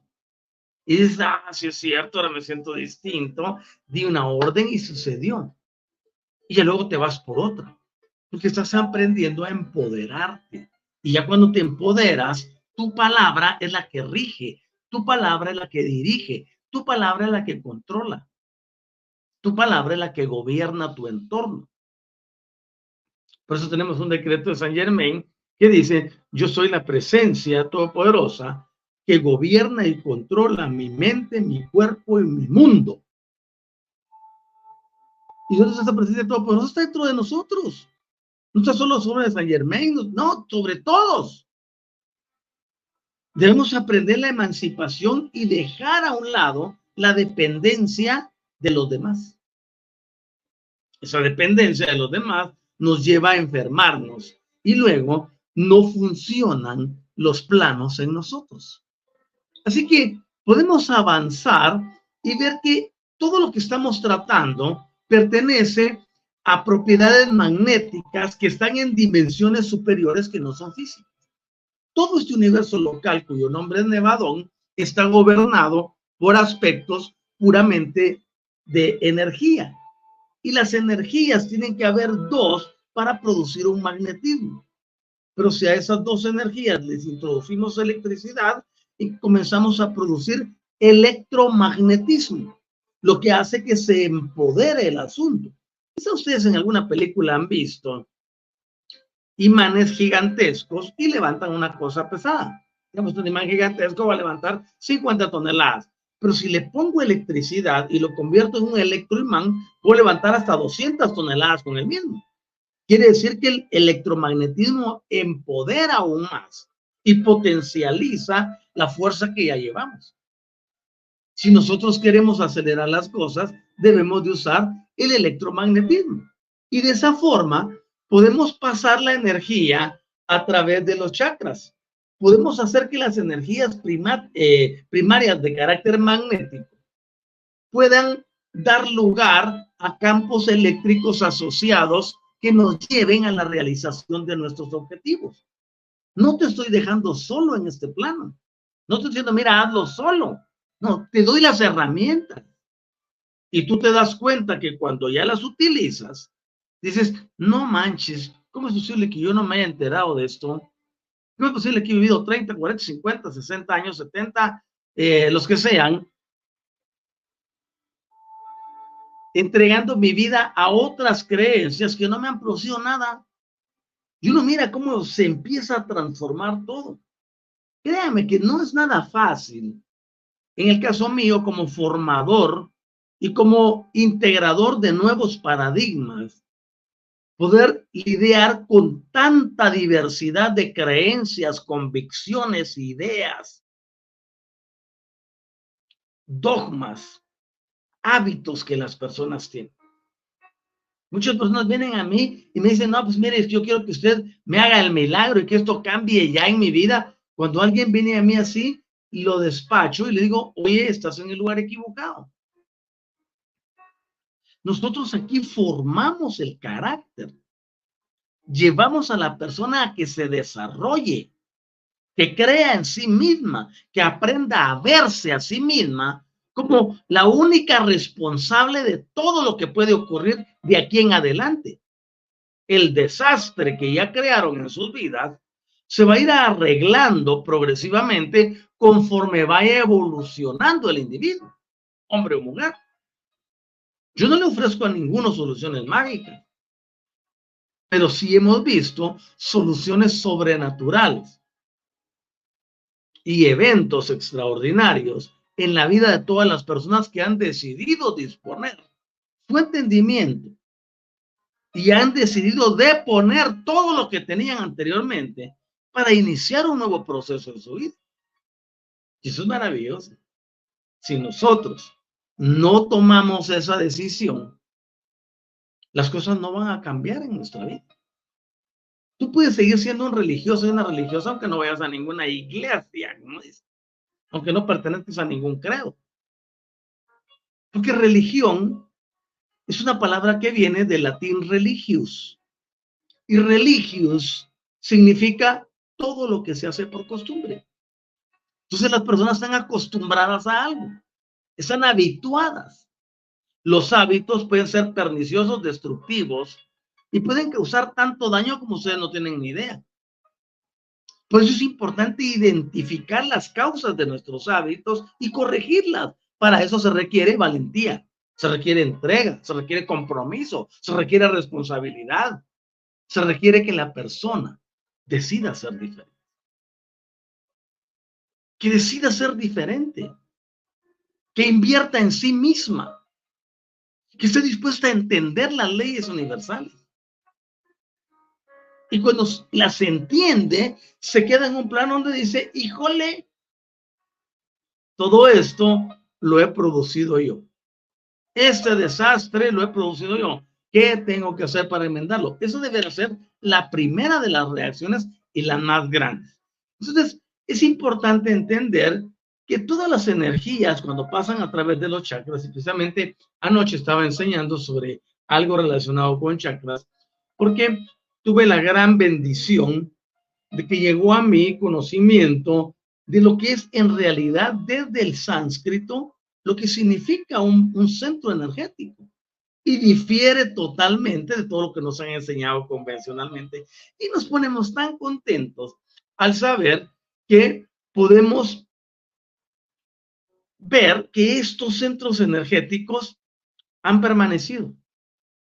Y dices, ah, sí es cierto, ahora me siento distinto. Di una orden y sucedió. Y ya luego te vas por otra porque estás aprendiendo a empoderarte. Y ya cuando te empoderas, tu palabra es la que rige, tu palabra es la que dirige, tu palabra es la que controla, tu palabra es la que gobierna tu entorno. Por eso tenemos un decreto de San Germain que dice, yo soy la presencia todopoderosa que gobierna y controla mi mente, mi cuerpo y mi mundo. Y entonces esa presencia todopoderosa está dentro de nosotros. No está solo sobre San Germain, no, sobre todos. Debemos aprender la emancipación y dejar a un lado la dependencia de los demás. Esa dependencia de los demás nos lleva a enfermarnos y luego no funcionan los planos en nosotros. Así que podemos avanzar y ver que todo lo que estamos tratando pertenece a propiedades magnéticas que están en dimensiones superiores que no son físicas. Todo este universo local, cuyo nombre es Nevadón, está gobernado por aspectos puramente de energía. Y las energías tienen que haber dos para producir un magnetismo. Pero si a esas dos energías les introducimos electricidad y comenzamos a producir electromagnetismo, lo que hace que se empodere el asunto. Quizá ustedes en alguna película han visto imanes gigantescos y levantan una cosa pesada. Digamos, un imán gigantesco va a levantar 50 toneladas, pero si le pongo electricidad y lo convierto en un electroimán, puedo levantar hasta 200 toneladas con el mismo. Quiere decir que el electromagnetismo empodera aún más y potencializa la fuerza que ya llevamos. Si nosotros queremos acelerar las cosas, debemos de usar el electromagnetismo. Y de esa forma podemos pasar la energía a través de los chakras. Podemos hacer que las energías eh, primarias de carácter magnético puedan dar lugar a campos eléctricos asociados que nos lleven a la realización de nuestros objetivos. No te estoy dejando solo en este plano. No estoy diciendo, mira, hazlo solo. No, te doy las herramientas. Y tú te das cuenta que cuando ya las utilizas, dices, no manches, ¿cómo es posible que yo no me haya enterado de esto? ¿Cómo es posible que he vivido 30, 40, 50, 60 años, 70, eh, los que sean, entregando mi vida a otras creencias que no me han producido nada? Y uno mira cómo se empieza a transformar todo. Créame que no es nada fácil. En el caso mío, como formador y como integrador de nuevos paradigmas, poder lidiar con tanta diversidad de creencias, convicciones, ideas, dogmas, hábitos que las personas tienen. Muchas personas vienen a mí y me dicen, no, pues mire, yo quiero que usted me haga el milagro y que esto cambie ya en mi vida. Cuando alguien viene a mí así, lo despacho y le digo, oye, estás en el lugar equivocado. Nosotros aquí formamos el carácter. Llevamos a la persona a que se desarrolle, que crea en sí misma, que aprenda a verse a sí misma como la única responsable de todo lo que puede ocurrir de aquí en adelante. El desastre que ya crearon en sus vidas se va a ir arreglando progresivamente conforme vaya evolucionando el individuo, hombre o mujer. Yo no le ofrezco a ninguno soluciones mágicas, pero sí hemos visto soluciones sobrenaturales y eventos extraordinarios en la vida de todas las personas que han decidido disponer su entendimiento y han decidido deponer todo lo que tenían anteriormente para iniciar un nuevo proceso en su vida. Y eso es maravilloso. Si nosotros no tomamos esa decisión, las cosas no van a cambiar en nuestra vida. Tú puedes seguir siendo un religioso y una religiosa aunque no vayas a ninguna iglesia, aunque no pertenezcas a ningún credo. Porque religión es una palabra que viene del latín religius. Y religius significa todo lo que se hace por costumbre. Entonces las personas están acostumbradas a algo, están habituadas. Los hábitos pueden ser perniciosos, destructivos y pueden causar tanto daño como ustedes no tienen ni idea. Por eso es importante identificar las causas de nuestros hábitos y corregirlas. Para eso se requiere valentía, se requiere entrega, se requiere compromiso, se requiere responsabilidad, se requiere que la persona decida ser diferente. Que decida ser diferente. Que invierta en sí misma. Que esté dispuesta a entender las leyes universales. Y cuando las entiende, se queda en un plano donde dice, híjole, todo esto lo he producido yo. Este desastre lo he producido yo. ¿Qué tengo que hacer para enmendarlo? Eso debe ser la primera de las reacciones y la más grande. Entonces, es importante entender que todas las energías cuando pasan a través de los chakras, y precisamente anoche estaba enseñando sobre algo relacionado con chakras, porque tuve la gran bendición de que llegó a mí conocimiento de lo que es en realidad desde el sánscrito lo que significa un, un centro energético y difiere totalmente de todo lo que nos han enseñado convencionalmente. Y nos ponemos tan contentos al saber que podemos ver que estos centros energéticos han permanecido.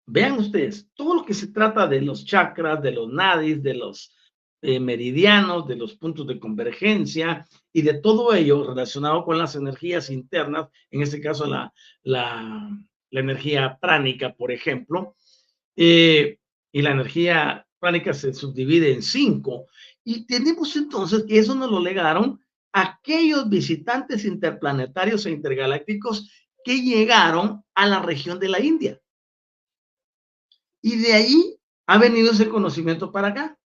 Vean ustedes, todo lo que se trata de los chakras, de los nadis, de los eh, meridianos, de los puntos de convergencia y de todo ello relacionado con las energías internas, en este caso la, la, energía pránica, por ejemplo, eh, y la energía pránica se subdivide en cinco. Y tenemos entonces que eso nos lo legaron aquellos visitantes interplanetarios e intergalácticos que llegaron a la región de la India. Y de ahí ha venido ese conocimiento para acá,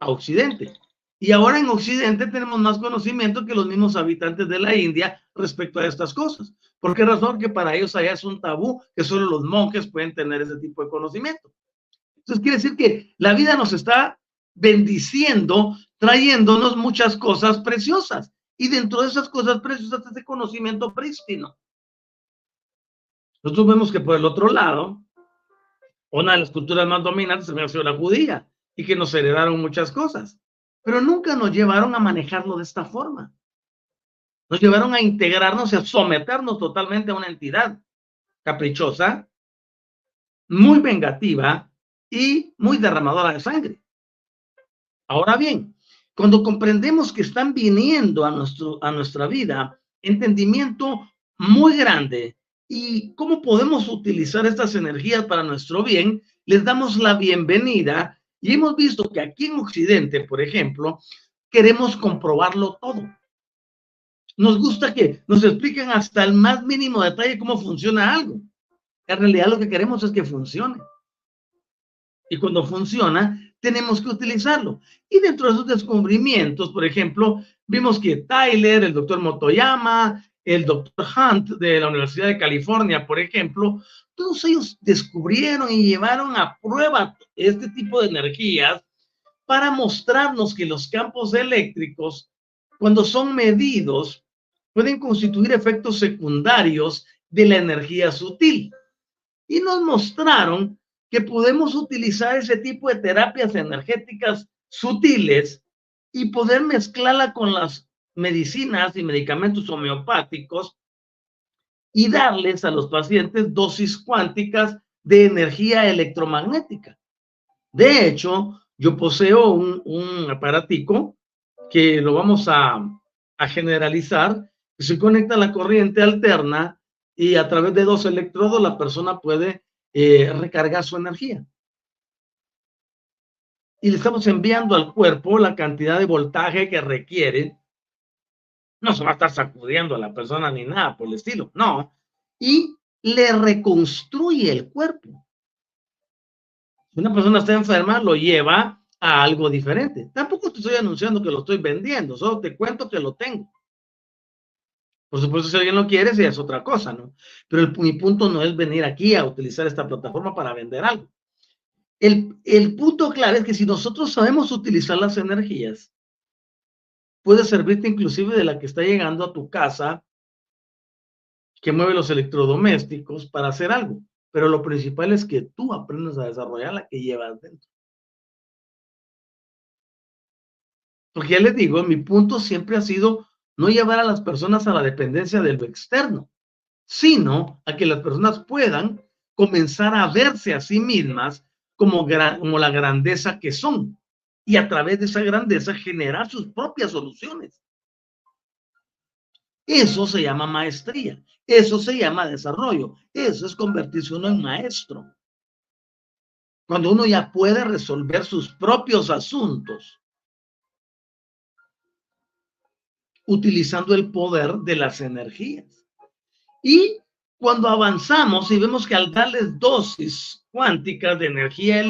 a Occidente. Y ahora en Occidente tenemos más conocimiento que los mismos habitantes de la India respecto a estas cosas. ¿Por qué razón? Que para ellos allá es un tabú, que solo los monjes pueden tener ese tipo de conocimiento. Entonces quiere decir que la vida nos está bendiciendo, trayéndonos muchas cosas preciosas. Y dentro de esas cosas preciosas, ese conocimiento prístino. Nosotros vemos que por el otro lado, una de las culturas más dominantes ha sido la judía y que nos heredaron muchas cosas, pero nunca nos llevaron a manejarlo de esta forma. Nos llevaron a integrarnos y a someternos totalmente a una entidad caprichosa, muy vengativa y muy derramadora de sangre. Ahora bien, cuando comprendemos que están viniendo a, nuestro, a nuestra vida, entendimiento muy grande y cómo podemos utilizar estas energías para nuestro bien, les damos la bienvenida y hemos visto que aquí en Occidente, por ejemplo, queremos comprobarlo todo. Nos gusta que nos expliquen hasta el más mínimo detalle cómo funciona algo. En realidad lo que queremos es que funcione. Y cuando funciona, tenemos que utilizarlo. Y dentro de esos descubrimientos, por ejemplo, vimos que Tyler, el doctor Motoyama, el doctor Hunt de la Universidad de California, por ejemplo, todos ellos descubrieron y llevaron a prueba este tipo de energías para mostrarnos que los campos eléctricos, cuando son medidos, pueden constituir efectos secundarios de la energía sutil. Y nos mostraron que podemos utilizar ese tipo de terapias energéticas sutiles y poder mezclarla con las medicinas y medicamentos homeopáticos y darles a los pacientes dosis cuánticas de energía electromagnética. De hecho, yo poseo un, un aparatico que lo vamos a, a generalizar, que se conecta a la corriente alterna y a través de dos electrodos la persona puede eh, recargar su energía. Y le estamos enviando al cuerpo la cantidad de voltaje que requiere. No se va a estar sacudiendo a la persona ni nada por el estilo, no. Y le reconstruye el cuerpo. Si una persona está enferma, lo lleva a algo diferente. Tampoco te estoy anunciando que lo estoy vendiendo, solo te cuento que lo tengo. Por supuesto, si alguien lo quiere, sí es otra cosa, ¿no? Pero mi punto no es venir aquí a utilizar esta plataforma para vender algo. El, el punto clave es que si nosotros sabemos utilizar las energías, puede servirte inclusive de la que está llegando a tu casa, que mueve los electrodomésticos para hacer algo. Pero lo principal es que tú aprendas a desarrollar la que llevas dentro. Porque ya les digo, mi punto siempre ha sido no llevar a las personas a la dependencia de lo externo, sino a que las personas puedan comenzar a verse a sí mismas como, como la grandeza que son y a través de esa grandeza generar sus propias soluciones. Eso se llama maestría, eso se llama desarrollo, eso es convertirse uno en maestro. cuando uno ya puede resolver sus propios asuntos utilizando el poder de las energías. Y cuando avanzamos y vemos que al darles dosis cuánticas de energía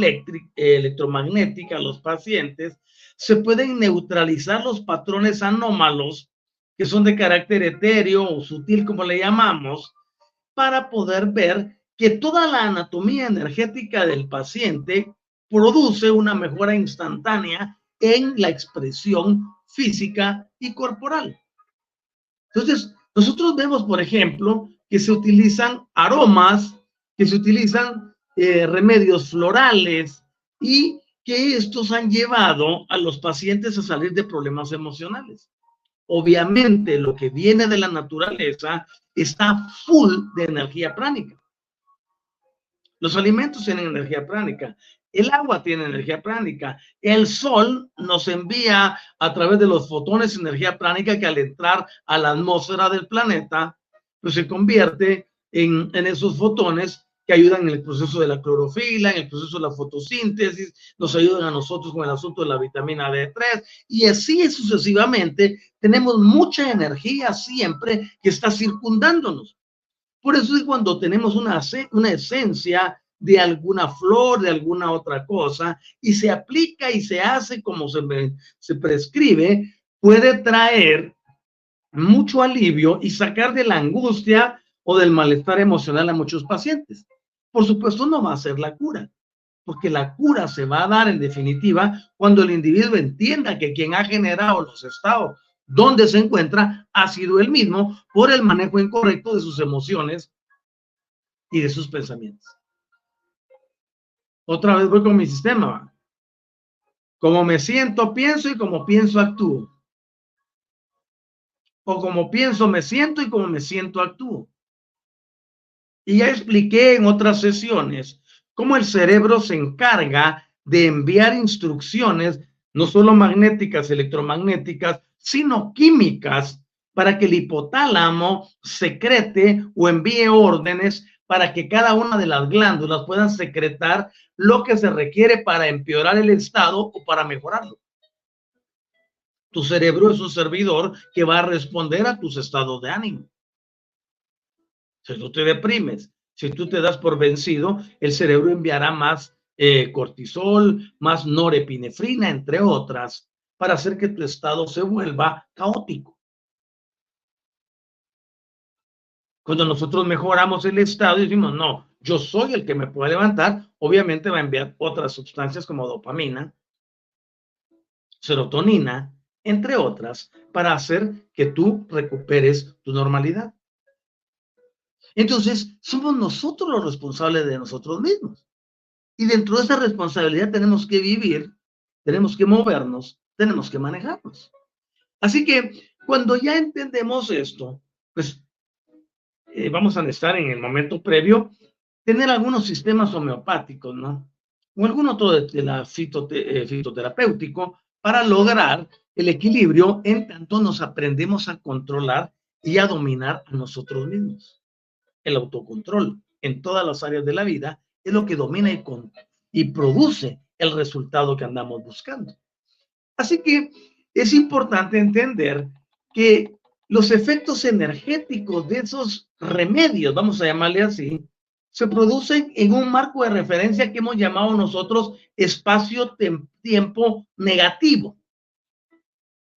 electromagnética a los pacientes, se pueden neutralizar los patrones anómalos que son de carácter etéreo o sutil, como le llamamos, para poder ver que toda la anatomía energética del paciente produce una mejora instantánea en la expresión física y corporal. Entonces, nosotros vemos, por ejemplo, que se utilizan aromas, que se utilizan eh, remedios florales y que estos han llevado a los pacientes a salir de problemas emocionales. Obviamente, lo que viene de la naturaleza está full de energía pránica. Los alimentos tienen energía pránica, el agua tiene energía pránica, el sol nos envía a través de los fotones energía pránica que al entrar a la atmósfera del planeta, pues se convierte en, en esos fotones que ayudan en el proceso de la clorofila, en el proceso de la fotosíntesis, nos ayudan a nosotros con el asunto de la vitamina D3 y así sucesivamente tenemos mucha energía siempre que está circundándonos. Por eso es cuando tenemos una, una esencia de alguna flor, de alguna otra cosa, y se aplica y se hace como se, se prescribe, puede traer mucho alivio y sacar de la angustia o del malestar emocional a muchos pacientes. Por supuesto, no va a ser la cura, porque la cura se va a dar en definitiva cuando el individuo entienda que quien ha generado los estados donde se encuentra ha sido él mismo por el manejo incorrecto de sus emociones y de sus pensamientos. Otra vez voy con mi sistema. Como me siento, pienso y como pienso, actúo. O como pienso, me siento y como me siento, actúo. Y ya expliqué en otras sesiones cómo el cerebro se encarga de enviar instrucciones, no solo magnéticas, electromagnéticas, sino químicas para que el hipotálamo secrete o envíe órdenes para que cada una de las glándulas puedan secretar lo que se requiere para empeorar el estado o para mejorarlo. Tu cerebro es un servidor que va a responder a tus estados de ánimo. Si tú te deprimes, si tú te das por vencido, el cerebro enviará más eh, cortisol, más norepinefrina, entre otras, para hacer que tu estado se vuelva caótico. Cuando nosotros mejoramos el estado y decimos, no, yo soy el que me puede levantar, obviamente va a enviar otras sustancias como dopamina, serotonina, entre otras, para hacer que tú recuperes tu normalidad. Entonces, somos nosotros los responsables de nosotros mismos. Y dentro de esa responsabilidad tenemos que vivir, tenemos que movernos tenemos que manejarnos. Así que cuando ya entendemos esto, pues eh, vamos a estar en el momento previo, tener algunos sistemas homeopáticos, ¿no? O algún otro de, la eh, fitoterapéutico para lograr el equilibrio en tanto nos aprendemos a controlar y a dominar a nosotros mismos. El autocontrol en todas las áreas de la vida es lo que domina y, y produce el resultado que andamos buscando. Así que es importante entender que los efectos energéticos de esos remedios, vamos a llamarle así, se producen en un marco de referencia que hemos llamado nosotros espacio-tiempo negativo.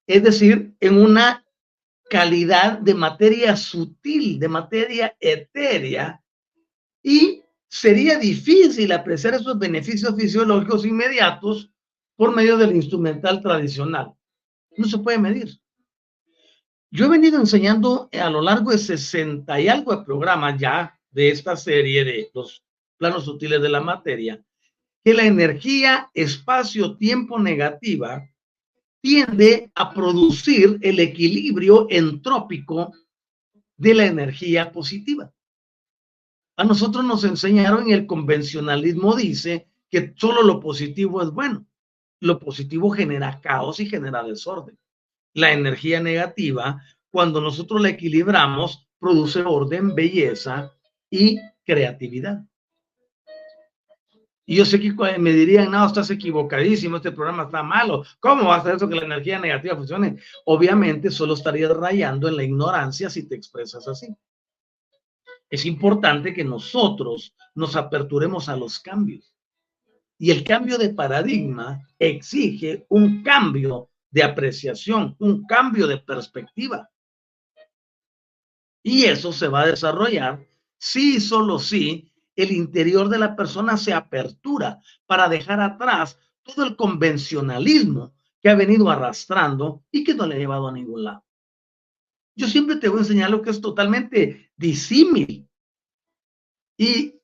Es decir, en una calidad de materia sutil, de materia etérea, y sería difícil apreciar esos beneficios fisiológicos inmediatos por medio del instrumental tradicional. No se puede medir. Yo he venido enseñando a lo largo de 60 y algo de programas ya de esta serie de los planos sutiles de la materia, que la energía espacio-tiempo negativa tiende a producir el equilibrio entrópico de la energía positiva. A nosotros nos enseñaron y el convencionalismo dice que solo lo positivo es bueno lo positivo genera caos y genera desorden. La energía negativa, cuando nosotros la equilibramos, produce orden, belleza y creatividad. Y yo sé que me dirían, no, estás equivocadísimo, este programa está malo. ¿Cómo va a hacer eso que la energía negativa funcione? Obviamente solo estarías rayando en la ignorancia si te expresas así. Es importante que nosotros nos aperturemos a los cambios. Y el cambio de paradigma exige un cambio de apreciación, un cambio de perspectiva. Y eso se va a desarrollar si solo si el interior de la persona se apertura para dejar atrás todo el convencionalismo que ha venido arrastrando y que no le ha llevado a ningún lado. Yo siempre te voy a enseñar lo que es totalmente disímil y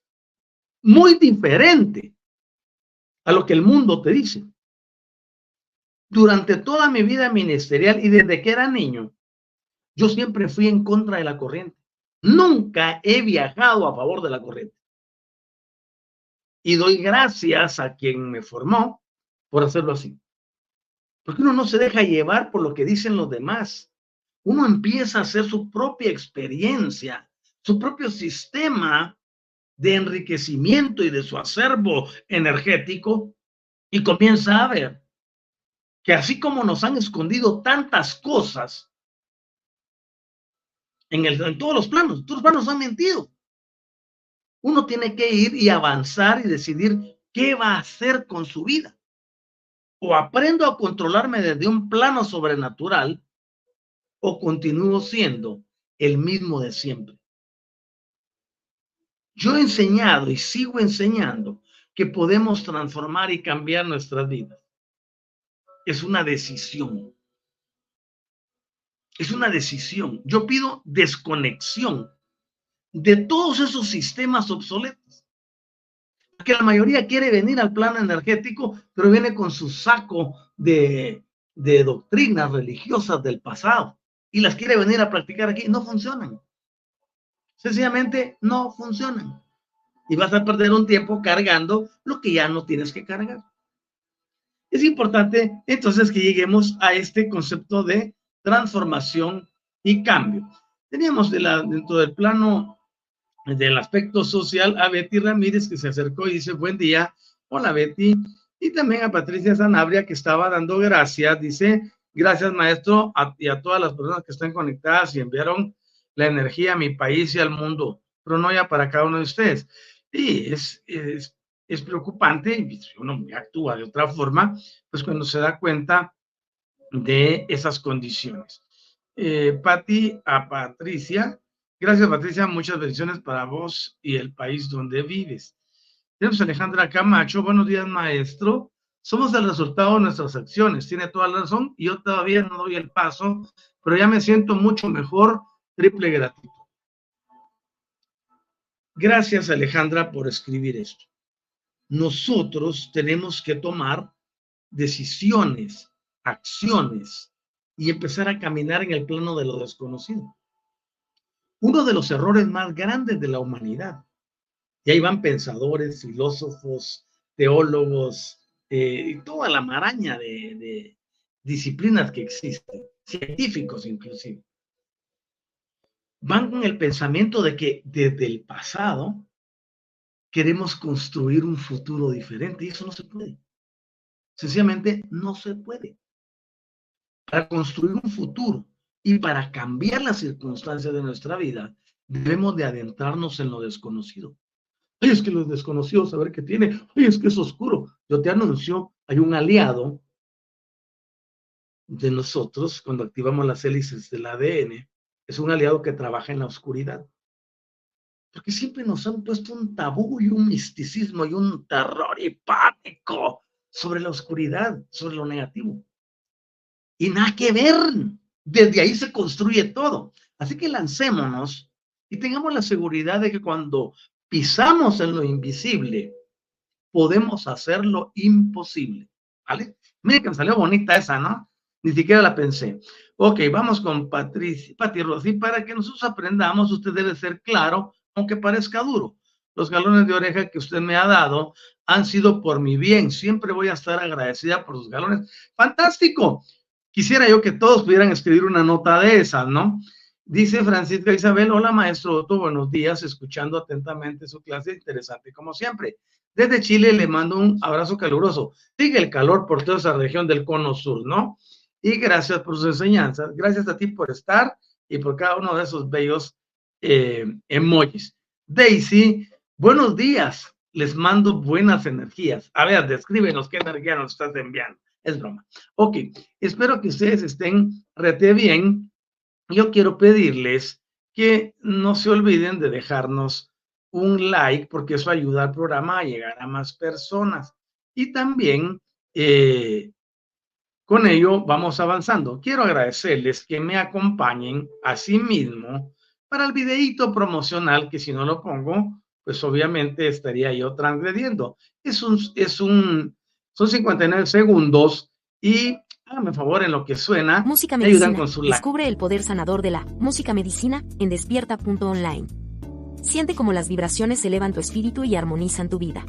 muy diferente a lo que el mundo te dice. Durante toda mi vida ministerial y desde que era niño, yo siempre fui en contra de la corriente. Nunca he viajado a favor de la corriente. Y doy gracias a quien me formó por hacerlo así. Porque uno no se deja llevar por lo que dicen los demás. Uno empieza a hacer su propia experiencia, su propio sistema de enriquecimiento y de su acervo energético y comienza a ver que así como nos han escondido tantas cosas en, todos los planos, todos los planos han mentido uno tiene que ir y avanzar y decidir qué va a hacer con su vida. O aprendo a controlarme desde un plano sobrenatural o continúo siendo el mismo de siempre. Yo he enseñado y sigo enseñando que podemos transformar y cambiar nuestras vidas. Es una decisión. Es una decisión. Yo pido desconexión de todos esos sistemas obsoletos. Que la mayoría quiere venir al plano energético, pero viene con su saco de, de doctrinas religiosas del pasado y las quiere venir a practicar aquí. No funcionan. Sencillamente no funcionan. Y vas a perder un tiempo cargando lo que ya no tienes que cargar. Es importante entonces que lleguemos a este concepto de transformación y cambio. Teníamos de la, dentro del plano del aspecto social a Betty Ramírez que se acercó y dice, buen día, hola Betty, y también a Patricia Sanabria que estaba dando gracias, dice, gracias maestro y a todas las personas que están conectadas y enviaron la energía a mi país y al mundo, pero no ya para cada uno de ustedes. Y es, es, es preocupante, y si uno actúa de otra forma, pues cuando se da cuenta de esas condiciones. Eh, Patti a Patricia, Gracias, Patricia. Muchas bendiciones para vos y el país donde vives. Tenemos a Alejandra Camacho. Buenos días, maestro. Somos el resultado de nuestras acciones. Tiene toda la razón. Yo todavía no doy el paso, pero ya me siento mucho mejor. Triple gratitud. Gracias, Alejandra, por escribir esto. Nosotros tenemos que tomar decisiones, acciones y empezar a caminar en el plano de lo desconocido uno de los errores más grandes de la humanidad. Y ahí van pensadores, filósofos, teólogos, eh, toda la maraña de, de disciplinas que existen, científicos inclusive. Van con el pensamiento de que desde el pasado queremos construir un futuro diferente y eso no se puede. Sencillamente no se puede. Para construir un futuro y para cambiar las circunstancias de nuestra vida, debemos de adentrarnos en lo desconocido. Ay, es que lo desconocido, saber qué tiene. Ay, es que es oscuro. Yo te anuncio, hay un aliado de nosotros cuando activamos las hélices del ADN. Es un aliado que trabaja en la oscuridad. Porque siempre nos han puesto un tabú y un misticismo y un terror y pánico sobre la oscuridad, sobre lo negativo. Y nada que ver. Desde ahí se construye todo. Así que lancémonos y tengamos la seguridad de que cuando pisamos en lo invisible, podemos hacer lo imposible. ¿Vale? Miren que me salió bonita esa, ¿no? Ni siquiera la pensé. Ok, vamos con Patricia, Pati Rossi. Para que nosotros aprendamos, usted debe ser claro, aunque parezca duro. Los galones de oreja que usted me ha dado han sido por mi bien. Siempre voy a estar agradecida por sus galones. Fantástico. Quisiera yo que todos pudieran escribir una nota de esas, ¿no? Dice Francisca Isabel, hola maestro Otto, buenos días, escuchando atentamente su clase, interesante como siempre. Desde Chile le mando un abrazo caluroso. Sigue el calor por toda esa región del cono sur, ¿no? Y gracias por sus enseñanzas. Gracias a ti por estar y por cada uno de esos bellos eh, emojis. Daisy, buenos días. Les mando buenas energías. A ver, descríbenos qué energía nos estás enviando. Es broma. Ok, espero que ustedes estén rete bien yo quiero pedirles que no se olviden de dejarnos un like porque eso ayuda al programa a llegar a más personas. Y también eh, con ello vamos avanzando. Quiero agradecerles que me acompañen a sí mismo para el videíto promocional que si no lo pongo, pues obviamente estaría yo transgrediendo. Es un, es un, son 59 segundos y Hágame favor en lo que suena. Música Medicina. Descubre el poder sanador de la música medicina en despierta.online. Siente cómo las vibraciones elevan tu espíritu y armonizan tu vida.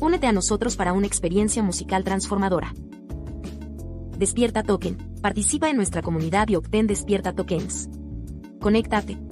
Únete a nosotros para una experiencia musical transformadora. Despierta Token. Participa en nuestra comunidad y obtén Despierta Tokens. Conéctate,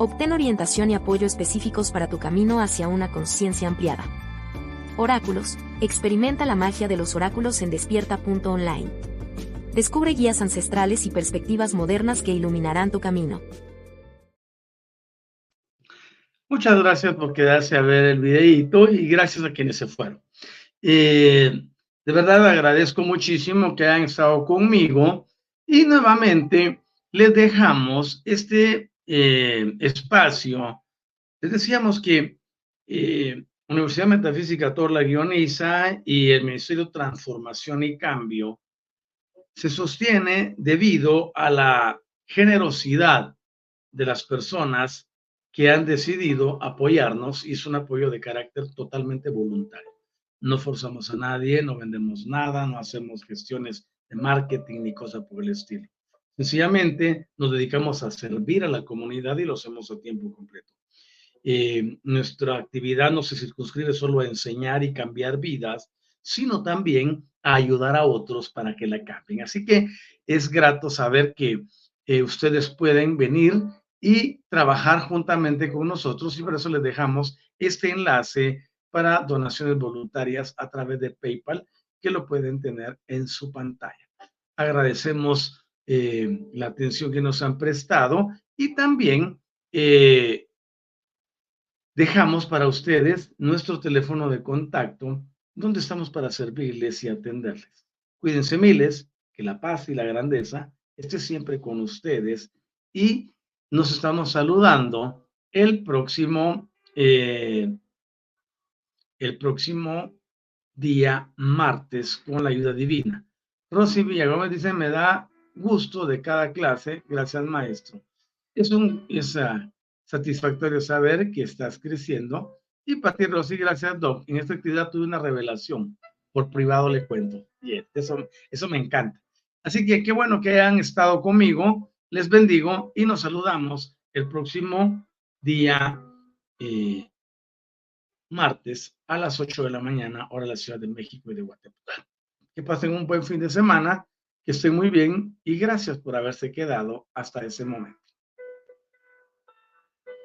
Obtén orientación y apoyo específicos para tu camino hacia una conciencia ampliada. Oráculos. Experimenta la magia de los oráculos en despierta.online. Descubre guías ancestrales y perspectivas modernas que iluminarán tu camino. Muchas gracias por quedarse a ver el videito y gracias a quienes se fueron. Eh, de verdad agradezco muchísimo que hayan estado conmigo y nuevamente les dejamos este eh, espacio. Les decíamos que eh, Universidad Metafísica Torla Guioniza y el Ministerio de Transformación y Cambio se sostiene debido a la generosidad de las personas que han decidido apoyarnos y es un apoyo de carácter totalmente voluntario. No forzamos a nadie, no vendemos nada, no hacemos gestiones de marketing ni cosa por el estilo. Sencillamente nos dedicamos a servir a la comunidad y lo hacemos a tiempo completo. Eh, nuestra actividad no se circunscribe solo a enseñar y cambiar vidas, sino también a ayudar a otros para que la cambien. Así que es grato saber que eh, ustedes pueden venir y trabajar juntamente con nosotros y por eso les dejamos este enlace para donaciones voluntarias a través de PayPal que lo pueden tener en su pantalla. Agradecemos eh, la atención que nos han prestado y también eh, dejamos para ustedes nuestro teléfono de contacto ¿Dónde estamos para servirles y atenderles? Cuídense miles, que la paz y la grandeza esté siempre con ustedes y nos estamos saludando el próximo, eh, el próximo día martes con la ayuda divina. Rosy Villagómez dice, me da gusto de cada clase, gracias maestro. Es, un, es uh, satisfactorio saber que estás creciendo y Pati Rossi, gracias, Doc. En esta actividad tuve una revelación. Por privado le cuento. Eso, eso me encanta. Así que qué bueno que hayan estado conmigo. Les bendigo y nos saludamos el próximo día eh, martes a las 8 de la mañana, hora de la Ciudad de México y de Guatemala. Que pasen un buen fin de semana, que estén muy bien y gracias por haberse quedado hasta ese momento.